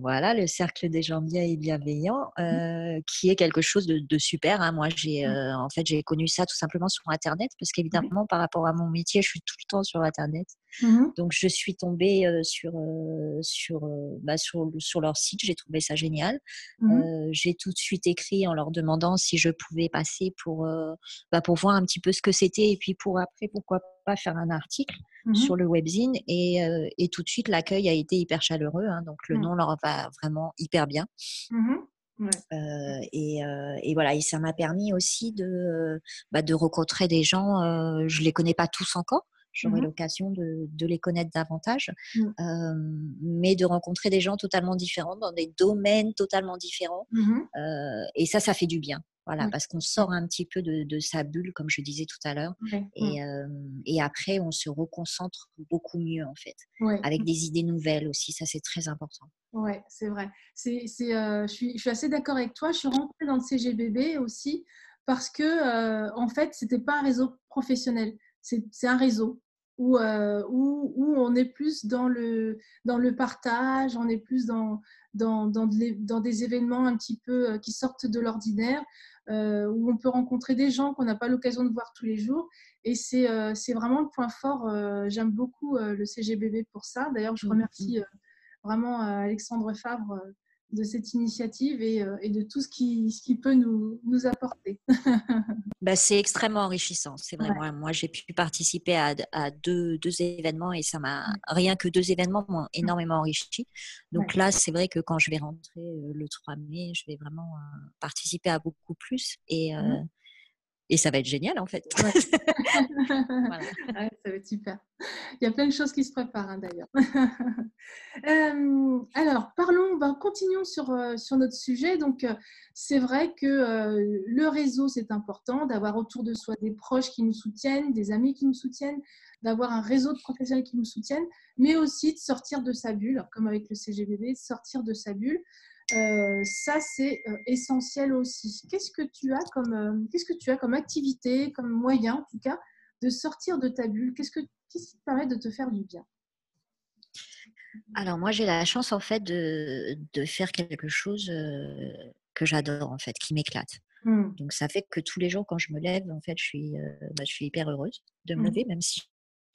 Speaker 2: Voilà, le cercle des gens bien et bienveillants, mmh. euh, qui est quelque chose de, super. Hein. Moi, j'ai mmh. euh, en fait j'ai connu ça tout simplement sur Internet, parce qu'évidemment, par rapport à mon métier, je suis tout le temps sur Internet. Mmh Donc, je suis tombée euh, sur sur, bah, sur sur leur site. J'ai trouvé ça génial. j'ai tout de suite écrit en leur demandant si je pouvais passer pour bah, pour voir un petit peu ce que c'était et puis pour après pourquoi pas faire un article. Mmh sur le webzine et, et, tout de suite l'accueil a été hyper chaleureux. Hein, donc le mmh. nom leur va vraiment hyper bien. Mmh et, et, voilà, et ça m'a permis aussi de, bah, de rencontrer des gens, je ne les connais pas tous encore, j'aurai l'occasion de, de, les connaître davantage, mais de rencontrer des gens totalement différents, dans des domaines totalement différents. et ça, ça fait du bien. Voilà, parce qu'on sort un petit peu de, sa bulle, comme je disais tout à l'heure, et, et, après on se reconcentre beaucoup mieux en fait, avec mmh. des idées nouvelles aussi. Ça c'est très important.
Speaker 1: Oui, c'est vrai. C'est, je, suis, je, suis, assez d'accord avec toi. Je suis rentrée dans le CGBB aussi parce que en fait c'était pas un réseau professionnel, c'est, un réseau. Où, où, où, on est plus dans le, dans le partage, on est plus dans, dans, dans, dans, des événements un petit peu qui sortent de l'ordinaire. Euh, où on peut rencontrer des gens qu'on n'a pas l'occasion de voir tous les jours. Et c'est euh, vraiment le point fort. Euh, j'aime beaucoup le CGBB pour ça. D'ailleurs, je mmh, remercie vraiment Alexandre Favre de cette initiative et, et, de tout ce qui, ce qui peut nous, nous apporter.
Speaker 2: bah, c'est extrêmement enrichissant. C'est vrai, moi, moi j'ai pu participer à, à deux, deux, événements et ça m'a, rien que deux événements m'ont énormément enrichi. Donc là, c'est vrai que quand je vais rentrer le 3 mai, je vais vraiment participer à beaucoup plus. Et, mmh et ça va être génial en fait.
Speaker 1: ça va être super. Il y a plein de choses qui se préparent hein, d'ailleurs. Euh, alors, parlons, ben, continuons sur, euh, sur notre sujet. Donc, euh, c'est vrai que le réseau, c'est important, d'avoir autour de soi des proches qui nous soutiennent, des amis qui nous soutiennent, d'avoir un réseau de professionnels qui nous soutiennent, mais aussi de sortir de sa bulle, comme avec le CGBB, sortir de sa bulle. Euh, ça, c'est euh, essentiel aussi. Qu'est-ce que tu as comme, euh, qu'est-ce que tu as comme activité, comme moyen en tout cas, de sortir de ta bulle? Qu'est-ce, que, qui te permet de te faire du bien?
Speaker 2: Alors moi, j'ai la chance en fait de, de faire quelque chose que j'adore en fait, qui m'éclate. Mmh. Donc ça fait que tous les jours quand je me lève, en fait, je suis, bah, je suis hyper heureuse de me mmh. lever, même si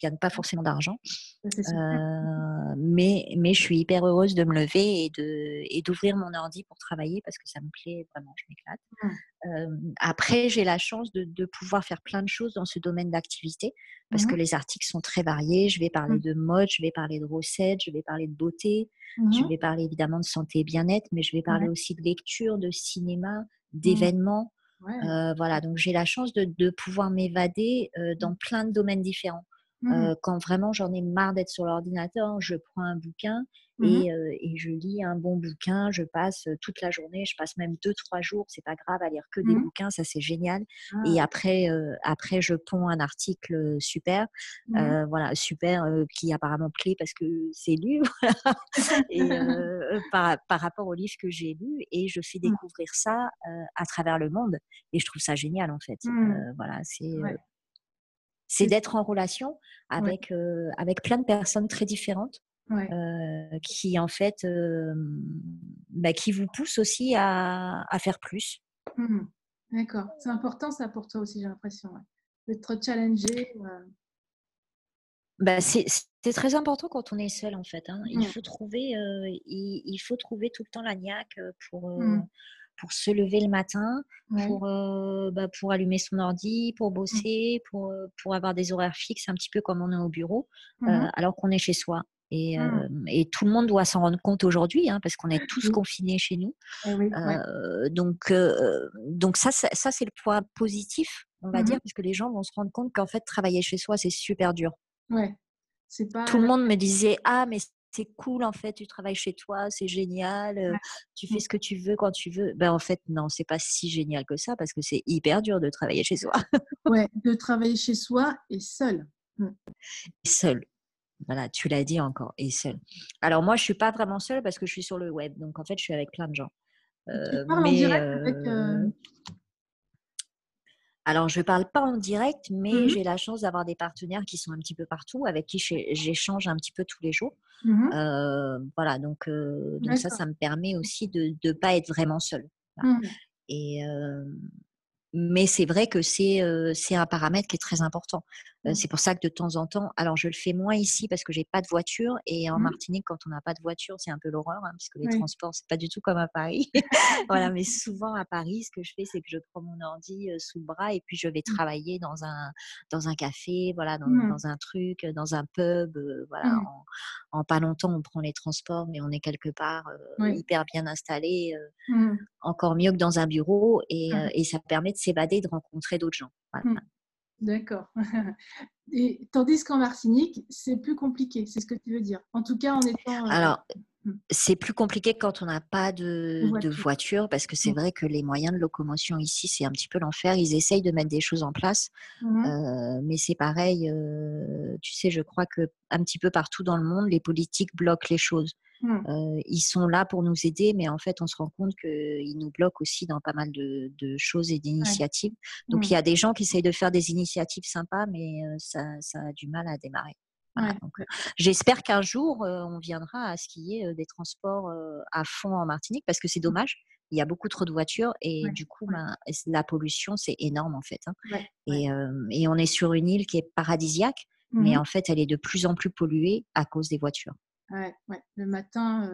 Speaker 2: gagne pas forcément d'argent. Euh, mais, mais je suis hyper heureuse de me lever et, de, et d'ouvrir mon ordi pour travailler parce que ça me plaît vraiment, je m'éclate. Mmh. Euh, après, j'ai la chance de, de, pouvoir faire plein de choses dans ce domaine d'activité parce que mmh. les articles sont très variés. Je vais parler mmh. de mode, je vais parler de recettes, je vais parler de beauté, je vais parler évidemment de santé et bien-être, mais je vais parler aussi de lecture, de cinéma, d'événements. Euh, voilà, donc j'ai la chance de, de pouvoir m'évader dans plein de domaines différents. Mmh. quand vraiment j'en ai marre d'être sur l'ordinateur, je prends un bouquin mmh et, et, je lis un bon bouquin. Je passe toute la journée, je passe même deux, trois jours, c'est pas grave à lire que des mmh. bouquins, ça c'est génial. Et ah. après, après, je ponds un article super, voilà, super, qui apparemment plaît parce que c'est lu, et, par, par, rapport au livre que j'ai lu, et je fais découvrir ça à travers le monde. Et je trouve ça génial en fait. voilà, c'est c'est d'être en relation avec, euh, avec plein de personnes très différentes. Euh, qui en fait bah, qui vous poussent aussi à, à faire plus.
Speaker 1: Mmh D'accord, c'est important ça pour toi aussi, j'ai l'impression, d'être challengé.
Speaker 2: Bah, c'est très important quand on est seul en fait. Hein. Il, faut trouver, il, il, faut trouver tout le temps la niaque pour, mmh pour se lever le matin, pour, euh, bah, pour allumer son ordi, pour mmh. bosser, pour, euh, pour avoir des horaires fixes, un petit peu comme on est au bureau, mmh euh, alors qu'on est chez soi. Et, mmh. et, tout le monde doit s'en rendre compte aujourd'hui, hein, parce qu'on est tous confinés chez nous. Eh donc, donc ça, ça, ça c'est le point positif, on va dire, puisque les gens vont se rendre compte qu'en fait, travailler chez soi, c'est super dur.
Speaker 1: Ouais.
Speaker 2: Pas... Tout le monde me disait Ah, mais c'est cool en fait, tu travailles chez toi, c'est génial, tu fais mmh. ce que tu veux quand tu veux. Ben en fait non, c'est pas si génial que ça parce que c'est hyper dur de travailler chez soi.
Speaker 1: ouais, de travailler chez soi et seul.
Speaker 2: Mmh. Seul. Voilà, tu l'as dit encore, et seul. Alors moi, je suis pas vraiment seule parce que je suis sur le web, donc en fait, je suis avec plein de gens.
Speaker 1: Euh, mais, avec,
Speaker 2: alors, je ne parle pas en direct, mais mmh j'ai la chance d'avoir des partenaires qui sont un petit peu partout, avec qui j'échange un petit peu tous les jours. Mmh euh, voilà, donc, euh, donc ça, ça me permet aussi de ne pas être vraiment seule. Mmh Et, euh, mais c'est vrai que c'est un paramètre qui est très important. Mmh. C'est pour ça que de temps en temps, alors je le fais moins ici parce que j'ai pas de voiture et en mmh. Martinique quand on n'a pas de voiture c'est un peu l'horreur hein, parce que les transports c'est pas du tout comme à Paris. voilà, mais souvent à Paris ce que je fais c'est que je prends mon ordi sous le bras et puis je vais mmh. travailler dans un dans un café, voilà, dans, dans un truc, dans un pub, voilà. En, pas longtemps on prend les transports mais on est quelque part hyper bien installé, encore mieux que dans un bureau et, et ça permet de s'évader, de rencontrer d'autres gens. Voilà.
Speaker 1: D'accord. Et tandis qu'en Martinique, c'est plus compliqué, c'est ce que tu veux dire. En tout cas, en étant.
Speaker 2: Euh, Alors, Mmh. C'est plus compliqué quand on n'a pas de, voiture. parce que c'est mmh. vrai que les moyens de locomotion ici, c'est un petit peu l'enfer. Ils essayent de mettre des choses en place, mmh mais c'est pareil. tu sais, je crois que un petit peu partout dans le monde, les politiques bloquent les choses. Ils sont là pour nous aider, mais en fait, on se rend compte qu'ils nous bloquent aussi dans pas mal de, choses et d'initiatives. Donc, il y a des gens qui essayent de faire des initiatives sympas, mais ça a du mal à démarrer. J'espère qu'un jour, on viendra à ce qu'il y ait des transports à fond en Martinique parce que c'est mmh. dommage. Il y a beaucoup trop de voitures et du coup, ben, la pollution, c'est énorme en fait. Hein. Et, et, on est sur une île qui est paradisiaque, mais mmh en fait, elle est de plus en plus polluée à cause des voitures.
Speaker 1: Ouais, Le matin,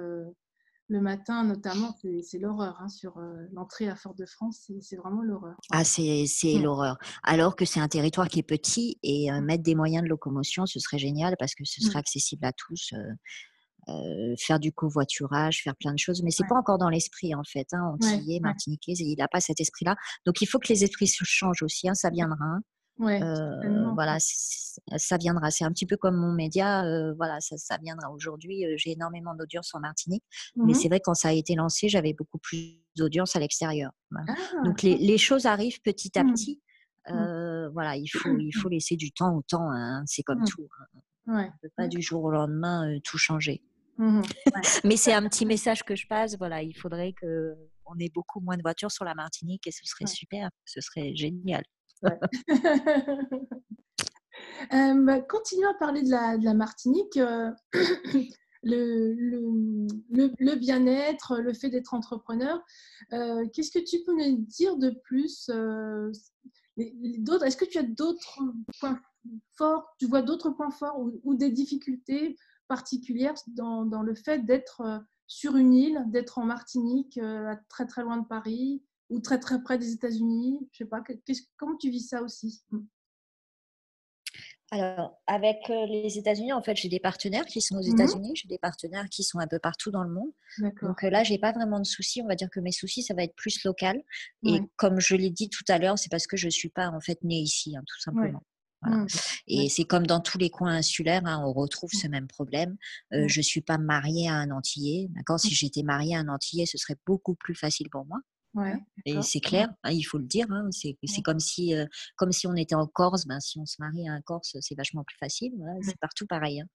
Speaker 1: le matin, notamment, c'est l'horreur. Hein, sur euh, l'entrée à Fort-de-France, c'est vraiment l'horreur.
Speaker 2: Ah, c'est mmh. l'horreur. Alors que c'est un territoire qui est petit et euh, mettre des moyens de locomotion, ce serait génial parce que ce serait mmh. accessible à tous. Euh, faire du covoiturage, faire plein de choses, mais c'est pas encore dans l'esprit en fait. Hein, Antillais, Martiniquais, il n'a pas cet esprit-là. Donc il faut que les esprits se changent aussi. Hein, ça viendra. Hein. Ouais, euh, voilà, ça viendra. C'est un petit peu comme mon média. Euh, voilà, ça, ça viendra. Aujourd'hui, euh, j'ai énormément d'audience en Martinique, mais mmh c'est vrai quand ça a été lancé, j'avais beaucoup plus d'audience à l'extérieur. Ah, Donc les, les, choses arrivent petit à mmh. petit. Mmh. Voilà, il faut il faut laisser du temps au temps. Hein, c'est comme tout. Hein. Ouais. On peut pas du jour au lendemain tout changer. mais c'est un petit message que je passe. Voilà, il faudrait que on ait beaucoup moins de voitures sur la Martinique et ce serait super. Ce serait génial.
Speaker 1: Euh, bah, continuons à parler de la, Martinique. Euh, le, le, bien-être, le fait d'être entrepreneur. Euh, qu'est-ce que tu peux nous dire de plus Est-ce que tu as d'autres points forts Tu vois d'autres points forts ou, des difficultés particulières dans, dans le fait d'être sur une île, d'être en Martinique, très très loin de Paris? Ou très très près des États-Unis Je sais pas. comment tu vis ça aussi? Mmh.
Speaker 2: alors, avec les États-Unis, en fait, j'ai des partenaires qui sont aux mmh États-Unis, j'ai des partenaires qui sont un peu partout dans le monde. Donc là, j'ai pas vraiment de soucis. On va dire que mes soucis, ça va être plus local. Et comme je l'ai dit tout à l'heure, c'est parce que je suis pas en fait née ici, hein, tout simplement. Mmh. Et c'est comme dans tous les coins insulaires, hein, on retrouve ce même problème. je ne suis pas mariée à un Antillais. D'accord? Si j'étais mariée à un Antillais, ce serait beaucoup plus facile pour moi. Ouais, et c'est clair, hein, il faut le dire. Hein, c'est comme si, comme si on était en Corse. Ben, si on se marie à un Corse, c'est vachement plus facile. C'est partout pareil. Hein.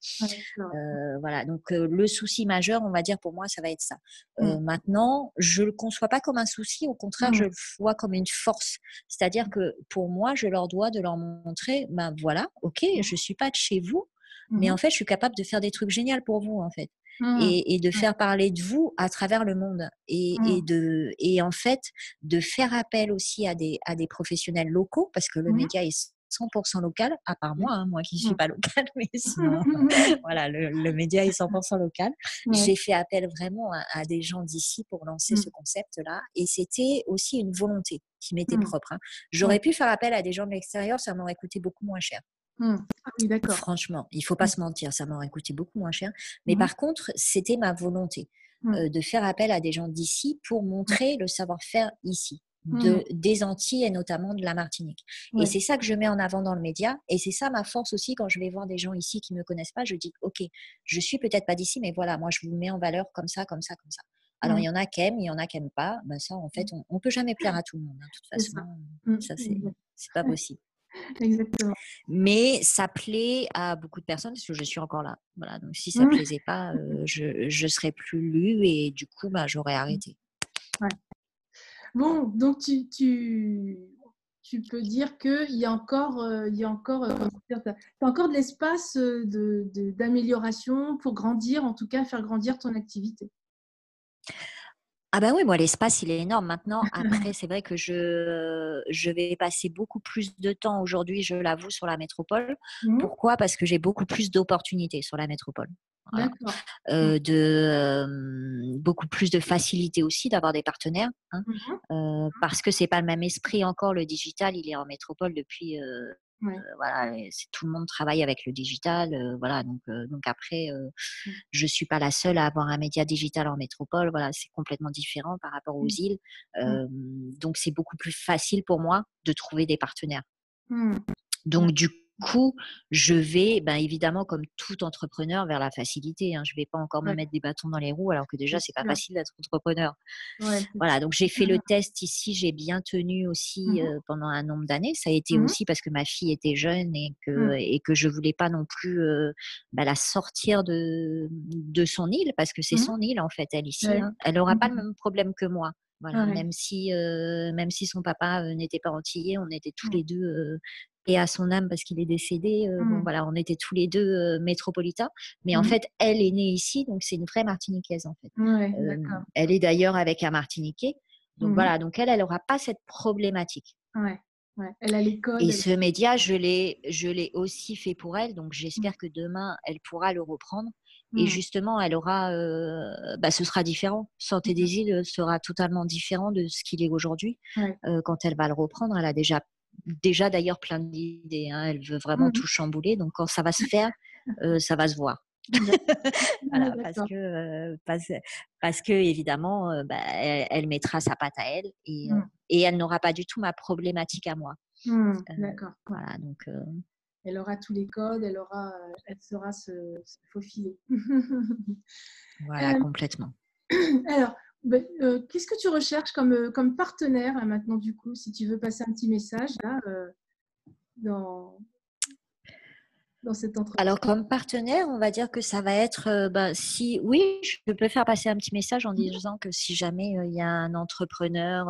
Speaker 2: voilà. Donc le souci majeur, on va dire pour moi, ça va être ça. Mmh. maintenant, je le conçois pas comme un souci. Au contraire, je mmh. le vois comme une force. C'est-à-dire que pour moi, je leur dois de leur montrer, ben voilà, ok, mmh. je suis pas de chez vous, mais en fait, je suis capable de faire des trucs géniaux pour vous, en fait. Mmh. et, de faire parler de vous à travers le monde et, et, mmh. de et en fait de faire appel aussi à des à des professionnels locaux parce que le mmh. média est 100% local, à part moi, hein, moi qui ne suis pas locale, mais sinon, voilà, le, média est 100% local. J'ai fait appel vraiment à, des gens d'ici pour lancer ce concept-là, et c'était aussi une volonté qui m'était propre. Hein. J'aurais pu faire appel à des gens de l'extérieur, ça m'aurait coûté beaucoup moins cher. Mmh. Ah Franchement, il faut pas mmh. se mentir, ça m'aurait coûté beaucoup moins cher. Mais mmh. par contre, c'était ma volonté euh, de faire appel à des gens d'ici pour montrer le savoir-faire ici. De, des Antilles et notamment de la Martinique. Et c'est ça que je mets en avant dans le média. Et c'est ça ma force aussi quand je vais voir des gens ici qui ne me connaissent pas. Je dis, OK, je suis peut-être pas d'ici, mais voilà, moi je vous mets en valeur comme ça, comme ça, comme ça. Alors, il y en a qui aiment, il y en a qui n'aiment pas. Ben, ça, en fait, on ne peut jamais plaire à tout le monde. Hein, de toute façon, ça, c'est pas possible. Exactement. Mais ça plaît à beaucoup de personnes parce que je suis encore là. Voilà, donc si ça ne mmh. plaisait pas, je ne serais plus lue et du coup, bah, j'aurais mmh. arrêté.
Speaker 1: Bon, donc tu, tu, tu peux dire qu'il y a encore, il y a encore, encore de l'espace d'amélioration de, pour grandir, en tout cas faire grandir ton activité.
Speaker 2: Ah ben oui, moi l'espace il est énorme maintenant. Après c'est vrai que je je vais passer beaucoup plus de temps aujourd'hui, je l'avoue, sur la métropole. Mmh. Pourquoi? Parce que j'ai beaucoup plus d'opportunités sur la métropole. Euh, mmh. de beaucoup plus de facilité aussi d'avoir des partenaires hein. mmh euh, parce que c'est pas le même esprit encore le digital il est en métropole depuis euh, voilà, tout le monde travaille avec le digital, voilà. Donc, donc après, je mmh. je suis pas la seule à avoir un média digital en métropole. Voilà, c'est complètement différent par rapport aux mmh. îles. donc, c'est beaucoup plus facile pour moi de trouver des partenaires. Mmh. Donc, du coup, je vais, ben, évidemment, comme tout entrepreneur, vers la facilité. Hein. Je ne vais pas encore me mettre des bâtons dans les roues, alors que déjà, c'est pas facile d'être entrepreneur. voilà, donc j'ai fait le test ici, j'ai bien tenu aussi mmh pendant un nombre d'années. Ça a été mmh aussi parce que ma fille était jeune et que, mmh. et que je voulais pas non plus ben, la sortir de, de son île, parce que c'est son île, en fait, elle ici. Hein. Elle n'aura pas le même problème que moi. Voilà, même si même si son papa n'était pas antillais, on était tous les deux et à son âme parce qu'il est décédé. bon, mmh. voilà, on était tous les deux métropolitains. Mais en mmh. fait, elle est née ici, donc c'est une vraie Martiniquaise en fait. elle est d'ailleurs avec un Martiniquais. Donc mmh. voilà, donc elle, elle n'aura pas cette problématique.
Speaker 1: Ouais. Elle a l'école.
Speaker 2: Et ce média, je l'ai, je l'ai aussi fait pour elle. Donc j'espère que demain, elle pourra le reprendre. Et justement, elle aura, bah, ce sera différent. Santé des îles sera totalement différent de ce qu'il est aujourd'hui. quand elle va le reprendre, elle a déjà déjà d'ailleurs plein d'idées. Hein. Elle veut vraiment mmh tout chambouler. Donc quand ça va se faire, euh, ça va se voir. parce, que, euh, parce, que évidemment, euh, bah, elle, mettra sa patte à elle et, mmh. et elle n'aura pas du tout ma problématique à moi.
Speaker 1: Mmh, d'accord.
Speaker 2: Voilà, donc.
Speaker 1: Elle aura tous les codes, elle aura, elle saura se, se faufiler.
Speaker 2: voilà, complètement.
Speaker 1: Alors, ben, euh, qu'est-ce que tu recherches comme, euh, comme partenaire maintenant, du coup, si tu veux passer un petit message là, euh, dans, dans cette entreprise?
Speaker 2: Alors, comme partenaire, on va dire que ça va être, ben, si oui, je peux faire passer un petit message en mmh disant que si jamais il y a un entrepreneur,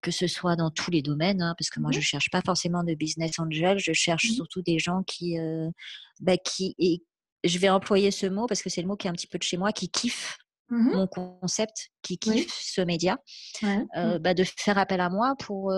Speaker 2: que ce soit dans tous les domaines, hein, parce que moi, mmh je ne cherche pas forcément de business angel, je cherche mmh surtout des gens qui, ben, qui et je vais employer ce mot parce que c'est le mot qui est un petit peu de chez moi, qui kiffent Mmh mon concept, qui kiffe ce média, mmh. bah, de faire appel à moi pour,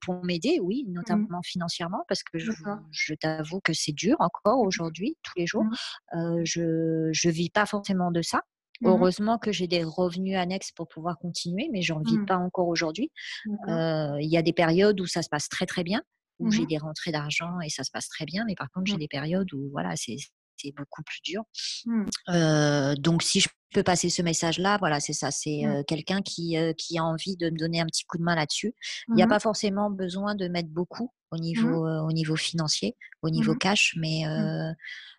Speaker 2: pour m'aider, oui, mmh. notamment financièrement, parce que je, t'avoue que c'est dur encore aujourd'hui, tous les jours. je ne vis pas forcément de ça. Heureusement que j'ai des revenus annexes pour pouvoir continuer, mais j'en vis pas encore aujourd'hui. Il y a des périodes où ça se passe très très bien, où j'ai des rentrées d'argent et ça se passe très bien, mais par contre j'ai des périodes où voilà c'est c'est beaucoup plus dur. donc si je peux passer ce message-là, voilà, c'est ça, c'est quelqu'un qui, qui a envie de me donner un petit coup de main là-dessus. Il n'y a pas forcément besoin de mettre beaucoup au niveau, au niveau financier, au niveau cash, mais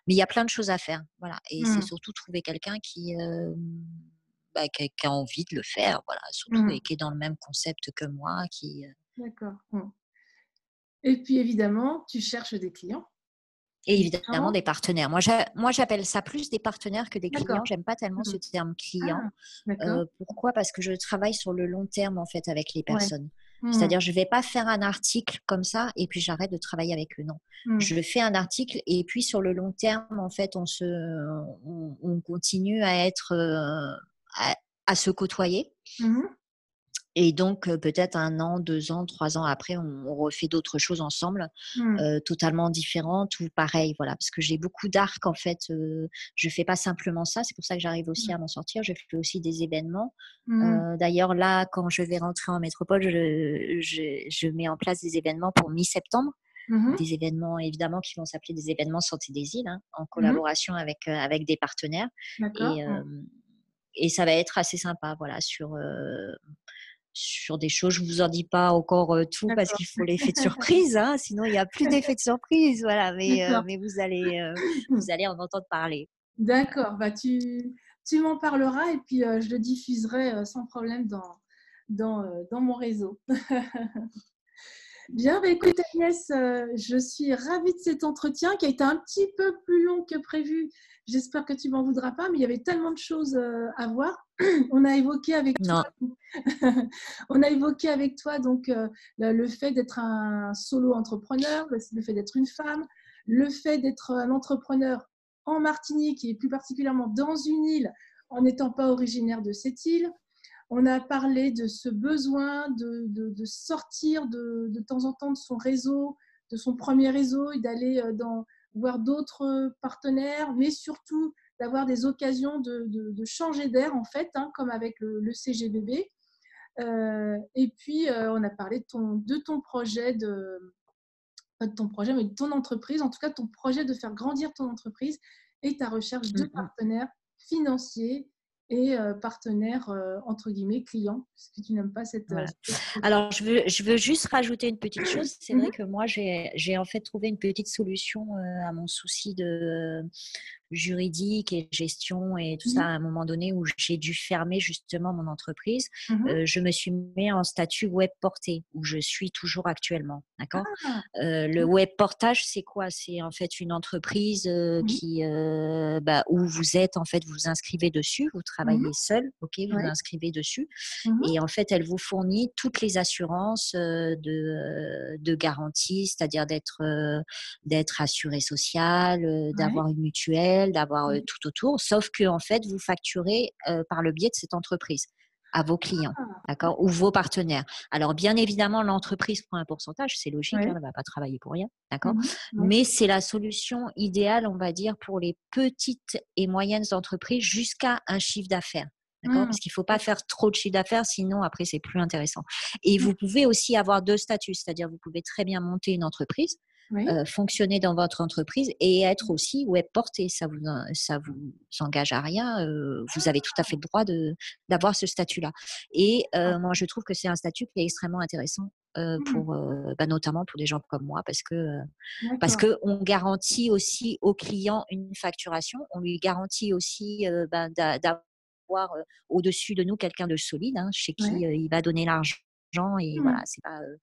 Speaker 2: mais il y a plein de choses à faire, voilà. Et c'est surtout trouver quelqu'un qui bah, qui, a envie de le faire, voilà, surtout et qui est dans le même concept que moi, qui.
Speaker 1: D'accord. Et puis évidemment, tu cherches des clients.
Speaker 2: Et évidemment des partenaires. Moi, j'appelle ça plus des partenaires que des clients. J'aime pas tellement ce mmh terme client. Ah, euh, pourquoi? Parce que je travaille sur le long terme en fait avec les personnes. Mmh. C'est-à-dire, je vais pas faire un article comme ça et puis j'arrête de travailler avec eux. Non, mmh. je fais un article et puis sur le long terme, en fait, on se, on, continue à être, euh, à, se côtoyer. Et donc, peut-être un an, deux ans, trois ans après, on, refait d'autres choses ensemble, mmh. totalement différentes ou pareilles. Voilà, parce que j'ai beaucoup d'arc, en fait. je fais pas simplement ça. C'est pour ça que j'arrive aussi mmh. à m'en sortir. Je fais aussi des événements. Mmh. D'ailleurs, là, quand je vais rentrer en métropole, je, je, mets en place des événements pour mi-septembre. Des événements, évidemment, qui vont s'appeler des événements Santé des îles, hein, en collaboration avec, avec des partenaires. Et, et ça va être assez sympa, voilà, sur sur des choses. Je vous en dis pas encore tout parce qu'il faut l'effet de surprise, hein, sinon il n'y a plus d'effet de surprise. Voilà, mais, mais vous, allez, vous allez en entendre parler.
Speaker 1: D'accord, bah tu, tu m'en parleras et puis je le diffuserai sans problème dans, dans, dans mon réseau. Bien, bah, écoute Agnès, je suis ravie de cet entretien qui a été un petit peu plus long que prévu J'espère que tu m'en voudras pas, mais il y avait tellement de choses euh, à voir. On a évoqué avec toi, on a évoqué avec toi donc euh, le fait d'être un solo entrepreneur, le fait d'être une femme, le fait d'être un entrepreneur en Martinique et plus particulièrement dans une île en n'étant pas originaire de cette île. On a parlé de ce besoin de, sortir de, de, temps en temps de son réseau, de son premier réseau et d'aller euh, dans, voir d'autres partenaires, mais surtout d'avoir des occasions de, changer d'air, en fait, hein, comme avec le, CGBB. Euh, et puis, euh, on a parlé de ton, de ton projet, de, pas de ton projet, mais de ton entreprise, en tout cas, ton projet de faire grandir ton entreprise et ta recherche de partenaires financiers et partenaire entre guillemets client, puisque tu n'aimes pas cette.
Speaker 2: Alors je veux, je veux juste rajouter une petite chose. C'est vrai mmh que moi j'ai en fait trouvé une petite solution à mon souci de juridique et gestion et tout ça à un moment donné où j'ai dû fermer justement mon entreprise, mmh je me suis mis en statut web porté où je suis toujours actuellement. D'accord? Ah! Le web portage, c'est quoi? C'est en fait une entreprise mmh qui, bah, où vous êtes en fait, vous inscrivez dessus, vous Mmh travaillez seul, ok, vous vous inscrivez dessus. Mmh et en fait, elle vous fournit toutes les assurances de, de garantie, c'est-à-dire d'être d'être assuré social, d'avoir une mutuelle, d'avoir mmh. tout autour, sauf que en fait, vous facturez par le biais de cette entreprise à vos clients, ah. d'accord, ou vos partenaires. Alors, bien évidemment, l'entreprise prend un pourcentage, c'est logique, hein, elle ne va pas travailler pour rien, d'accord mmh Mais c'est la solution idéale, on va dire, pour les petites et moyennes entreprises jusqu'à un chiffre d'affaires. D'accord mmh. Parce qu'il ne faut pas faire trop de chiffre d'affaires, sinon après c'est plus intéressant. Et mmh. vous pouvez aussi avoir deux statuts, c'est-à-dire vous pouvez très bien monter une entreprise, euh, fonctionner dans votre entreprise et être aussi web porté. Ça vous ça vous engage à rien. Euh, vous avez tout à fait le droit de d'avoir ce statut-là. Et euh, moi, je trouve que c'est un statut qui est extrêmement intéressant. Mmh. pour bah, notamment pour des gens comme moi parce que parce que on garantit aussi au client une facturation on lui garantit aussi bah, d'avoir au-dessus de nous quelqu'un de solide hein, chez qui il va donner l'argent et voilà c'est pas euh,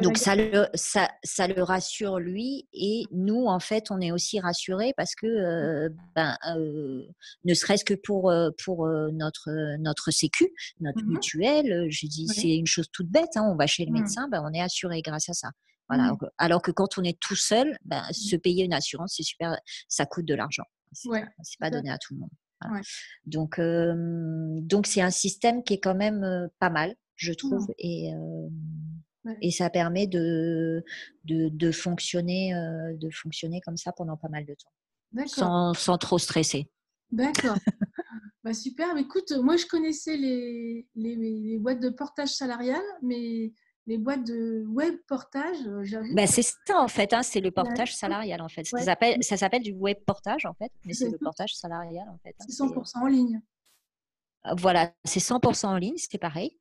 Speaker 2: Donc ça le, ça, ça, le rassure lui et nous en fait on est aussi rassurés parce que euh, ben, euh, ne serait-ce que pour, pour notre, notre sécu, notre mmh mutuelle, je dis c'est une chose toute bête, hein, on va chez le mmh. médecin, ben, on est assuré grâce à ça. Voilà. Mmh. Alors que quand on est tout seul, ben, se payer une assurance c'est super, ça coûte de l'argent. C'est ouais, pas donné à tout le monde. Donc donc c'est un système qui est quand même pas mal, je trouve et et ça permet de, de, de fonctionner, euh, de fonctionner comme ça pendant pas mal de temps. Sans, sans, trop stresser.
Speaker 1: D'accord. bah, super. Écoute, moi, je connaissais les, les, les, boîtes de portage salarial, mais les boîtes de web portage, euh, j'avoue.
Speaker 2: Bah, c'est ça, en fait. Hein, c'est le portage salarial, en fait. Ça s'appelle du web portage, en fait, mais c'est le portage salarial, en fait.
Speaker 1: Hein, c'est 100% en ligne.
Speaker 2: Voilà, c'est 100% en ligne, c'est pareil.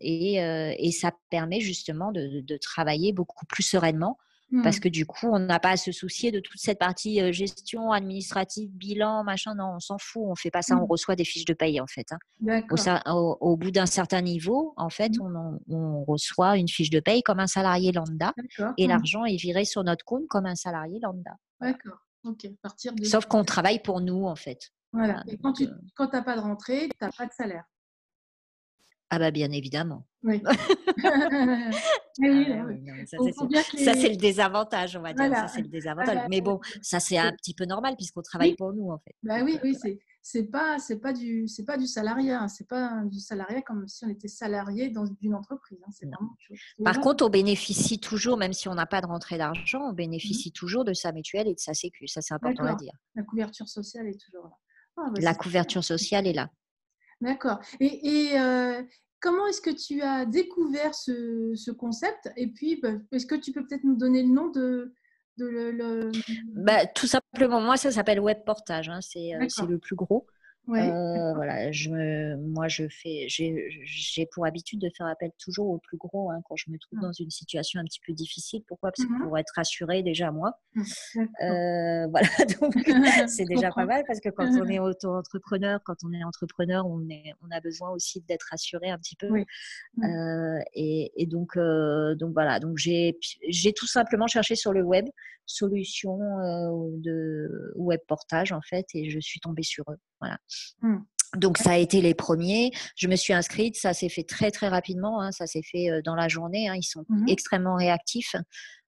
Speaker 2: et, et, ça permet justement de, de, travailler beaucoup plus sereinement parce mmh. que du coup, on n'a pas à se soucier de toute cette partie gestion administrative, bilan, machin. Non, on s'en fout, on fait pas ça, on mmh. reçoit des fiches de paye en fait. Hein. Au, au, bout d'un certain niveau, en fait, mmh. on, on, reçoit une fiche de paye comme un salarié lambda et l'argent est viré sur notre compte comme un salarié lambda.
Speaker 1: D'accord. Ok. Partir de...
Speaker 2: Sauf qu'on travaille pour nous en fait.
Speaker 1: Voilà. Et quand tu n'as pas de rentrée, tu n'as pas de salaire.
Speaker 2: Ah bah bien évidemment. Oui. ça, c'est le désavantage, on va dire. Ça, c'est le désavantage. Mais bon, ça, c'est un petit peu normal puisqu'on travaille pour nous, en fait.
Speaker 1: Bah oui, oui, c'est c'est pas c'est pas du c'est pas du salariat hein. c'est pas du salariat comme si on était salarié dans une entreprise hein.
Speaker 2: par contre on bénéficie toujours même si on n'a pas de rentrée d'argent on mmh bénéficie toujours de sa mutuelle et de sa sécu ça c'est important à dire
Speaker 1: la couverture sociale est toujours là
Speaker 2: ah, bah, la couverture sociale est là.
Speaker 1: D'accord. Et, euh, comment est-ce que tu as découvert ce, concept? Et puis, bah, est-ce que tu peux peut-être nous donner le nom de, le,
Speaker 2: bah, Tout simplement, moi, ça s'appelle Web Portage. Hein. C'est euh, le plus gros. Euh, voilà, je moi, je fais, j'ai pour habitude de faire appel toujours au plus gros hein, quand je me trouve mmh. dans une situation un petit peu difficile. Pourquoi? Parce que mmh pour être assurée déjà moi. Mmh, euh, voilà, donc c'est déjà pas mal parce que quand on est auto-entrepreneur, quand on est entrepreneur, on, est, on a besoin aussi d'être assuré un petit peu. Euh, et, et, donc, donc voilà, donc j'ai tout simplement cherché sur le web solution de web portage en fait et je suis tombée sur eux. Voilà. Mmh. Donc ça a été les premiers. Je me suis inscrite, ça s'est fait très très rapidement, hein. ça s'est fait dans la journée. Hein. ils sont mmh extrêmement réactifs.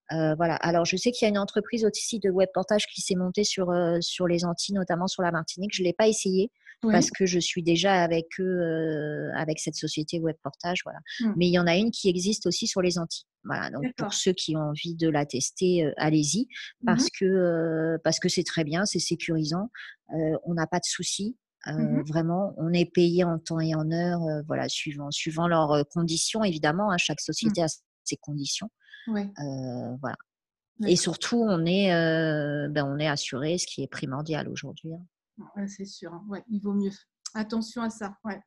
Speaker 2: voilà. Alors je sais qu'il y a une entreprise aussi de web portage qui s'est montée sur sur les Antilles, notamment sur la Martinique. Je l'ai pas essayé parce que je suis déjà avec eux, avec cette société web portage. Voilà. Mmh. Mais il y en a une qui existe aussi sur les Antilles. Voilà. Donc pour ceux qui ont envie de la tester, allez-y parce que parce que c'est très bien, c'est sécurisant. on n'a pas de soucis. Mmh vraiment, on est payé en temps et en heure, voilà, suivant, suivant leurs conditions, évidemment. Hein, chaque société a ses conditions. voilà. Et surtout, on est, ben, on est assuré, ce qui est primordial aujourd'hui. Hein.
Speaker 1: c'est sûr. Hein. Ouais, il vaut mieux. Attention à ça. Ouais.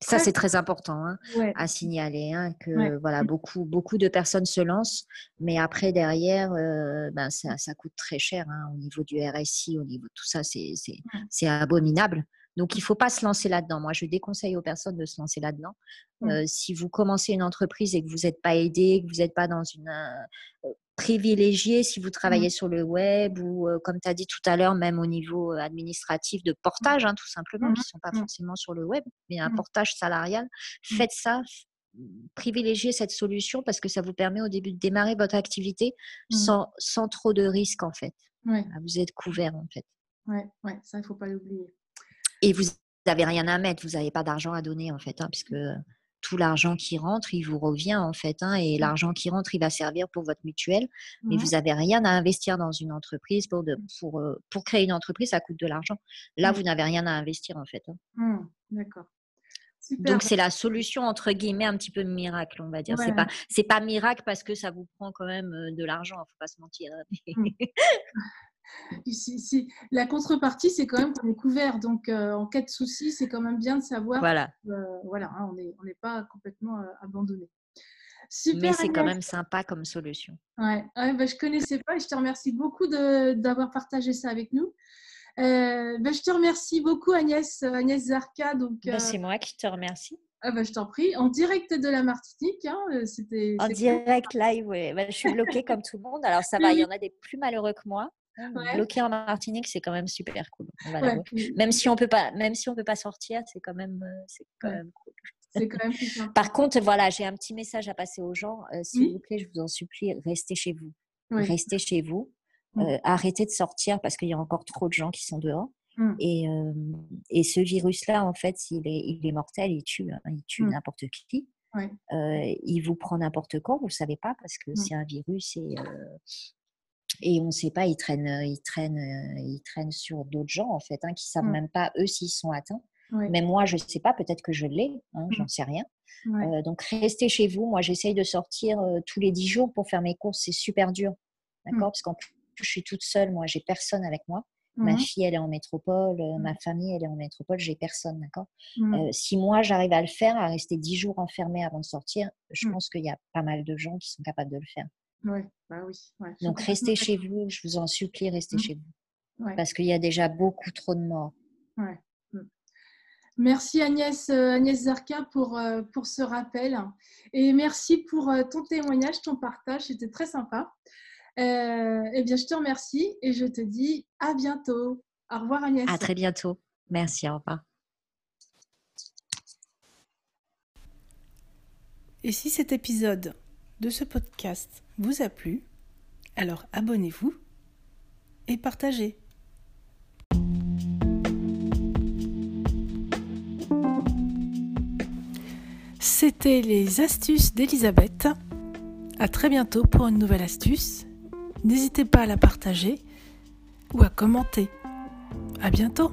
Speaker 2: Ça, c'est très important hein, à signaler, hein, que voilà, beaucoup, beaucoup de personnes se lancent, mais après, derrière, euh, ben, ça, ça, coûte très cher hein, au niveau du RSI, au niveau de tout ça, c'est abominable. Donc, il ne faut pas se lancer là-dedans. Moi, je déconseille aux personnes de se lancer là-dedans. Mmh. Euh, si vous commencez une entreprise et que vous n'êtes pas aidé, que vous n'êtes pas dans une euh, privilégié si vous mmh. travaillez sur le web ou, comme tu as dit tout à l'heure, même au niveau administratif de portage, hein, tout simplement, qui ne sont pas forcément sur le web, mais un portage salarial. Faites ça, privilégiez cette solution parce que ça vous permet au début de démarrer votre activité sans, sans trop de risques, en fait. Vous êtes couvert, en fait.
Speaker 1: Oui, ouais, ça, il ne faut pas l'oublier.
Speaker 2: Et vous n'avez rien à mettre, vous n'avez pas d'argent à donner, en fait, hein, puisque tout l'argent qui rentre, il vous revient en fait. Hein, et mmh. l'argent qui rentre, il va servir pour votre mutuelle. Mais vous n'avez rien à investir dans une entreprise. Pour, de, pour, euh, pour créer une entreprise, ça coûte de l'argent. Là, mmh. vous n'avez rien à investir en fait. Hein.
Speaker 1: Mmh, d'accord.
Speaker 2: Donc c'est la solution entre guillemets un petit peu miracle, on va dire. C'est pas c'est pas miracle parce que ça vous prend quand même euh, de l'argent, il faut pas se mentir.
Speaker 1: La contrepartie, c'est quand même qu'on est couvert. Donc, euh, en cas de souci, c'est quand même bien de savoir.
Speaker 2: Voilà.
Speaker 1: Euh, voilà, hein, on n'est on pas complètement euh, abandonné.
Speaker 2: Super, Mais c'est quand même sympa comme solution.
Speaker 1: Ouais, bah, je ne connaissais pas et je te remercie beaucoup d'avoir partagé ça avec nous. Bah, je te remercie beaucoup Agnès, Agnès Zarka. Donc,
Speaker 2: bah, c'est moi qui te remercie.
Speaker 1: Ah bah, je t'en prie. En direct de la Martinique, hein,
Speaker 2: c'était. En direct live, oui. je suis bloquée comme tout le monde. Alors ça va, il y en a des plus malheureux que moi. Bloquer en Martinique, c'est quand même super cool. même si on peut pas, même si on peut pas sortir, c'est quand même, euh, c'est quand même cool.
Speaker 1: Quand même
Speaker 2: Par contre, voilà, j'ai un petit message à passer aux gens. Euh, s'il vous plaît, je vous en supplie, restez chez vous. Restez chez vous. Mmh. Euh, arrêtez de sortir parce qu'il y a encore trop de gens qui sont dehors. Mmh. Et, et, ce virus-là, en fait, il est, il est mortel, il tue, hein, il tue mmh. n'importe qui. il vous prend n'importe quand, vous ne savez pas, parce que c'est un virus et, et on ne sait pas, ils traînent, euh, ils traînent, euh, ils traînent sur d'autres gens en fait, hein, qui savent mmh. même pas eux s'ils sont atteints. Même moi, je ne sais pas, peut-être que je l'ai, hein, j'en mmh. sais rien. Euh, donc restez chez vous. Moi, j'essaye de sortir tous les dix jours pour faire mes courses. C'est super dur, mmh. d'accord Parce qu'en plus, je suis toute seule. Moi, j'ai personne avec moi. Ma fille, elle est en métropole. ma famille, elle est en métropole. J'ai personne, d'accord Si moi, j'arrive à le faire, à rester dix jours enfermée avant de sortir, je pense qu'il y a pas mal de gens qui sont capables de le faire.
Speaker 1: Bah oui.
Speaker 2: Donc restez chez vous, je vous en supplie, restez mmh. chez vous. Parce qu'il y a déjà beaucoup trop de morts.
Speaker 1: Mmh. Merci Agnès, euh, Agnès Zarka pour, euh, pour ce rappel. Et merci pour euh, ton témoignage, ton partage, c'était très sympa. eh bien, je te remercie et je te dis à bientôt. Au revoir Agnès.
Speaker 2: À très bientôt. Merci, au revoir.
Speaker 1: Et si cet épisode ce podcast vous a plu, alors abonnez-vous et partagez. C'était les astuces d'Elisabeth. À très bientôt pour une nouvelle astuce. N'hésitez pas à la partager ou à commenter. À bientôt.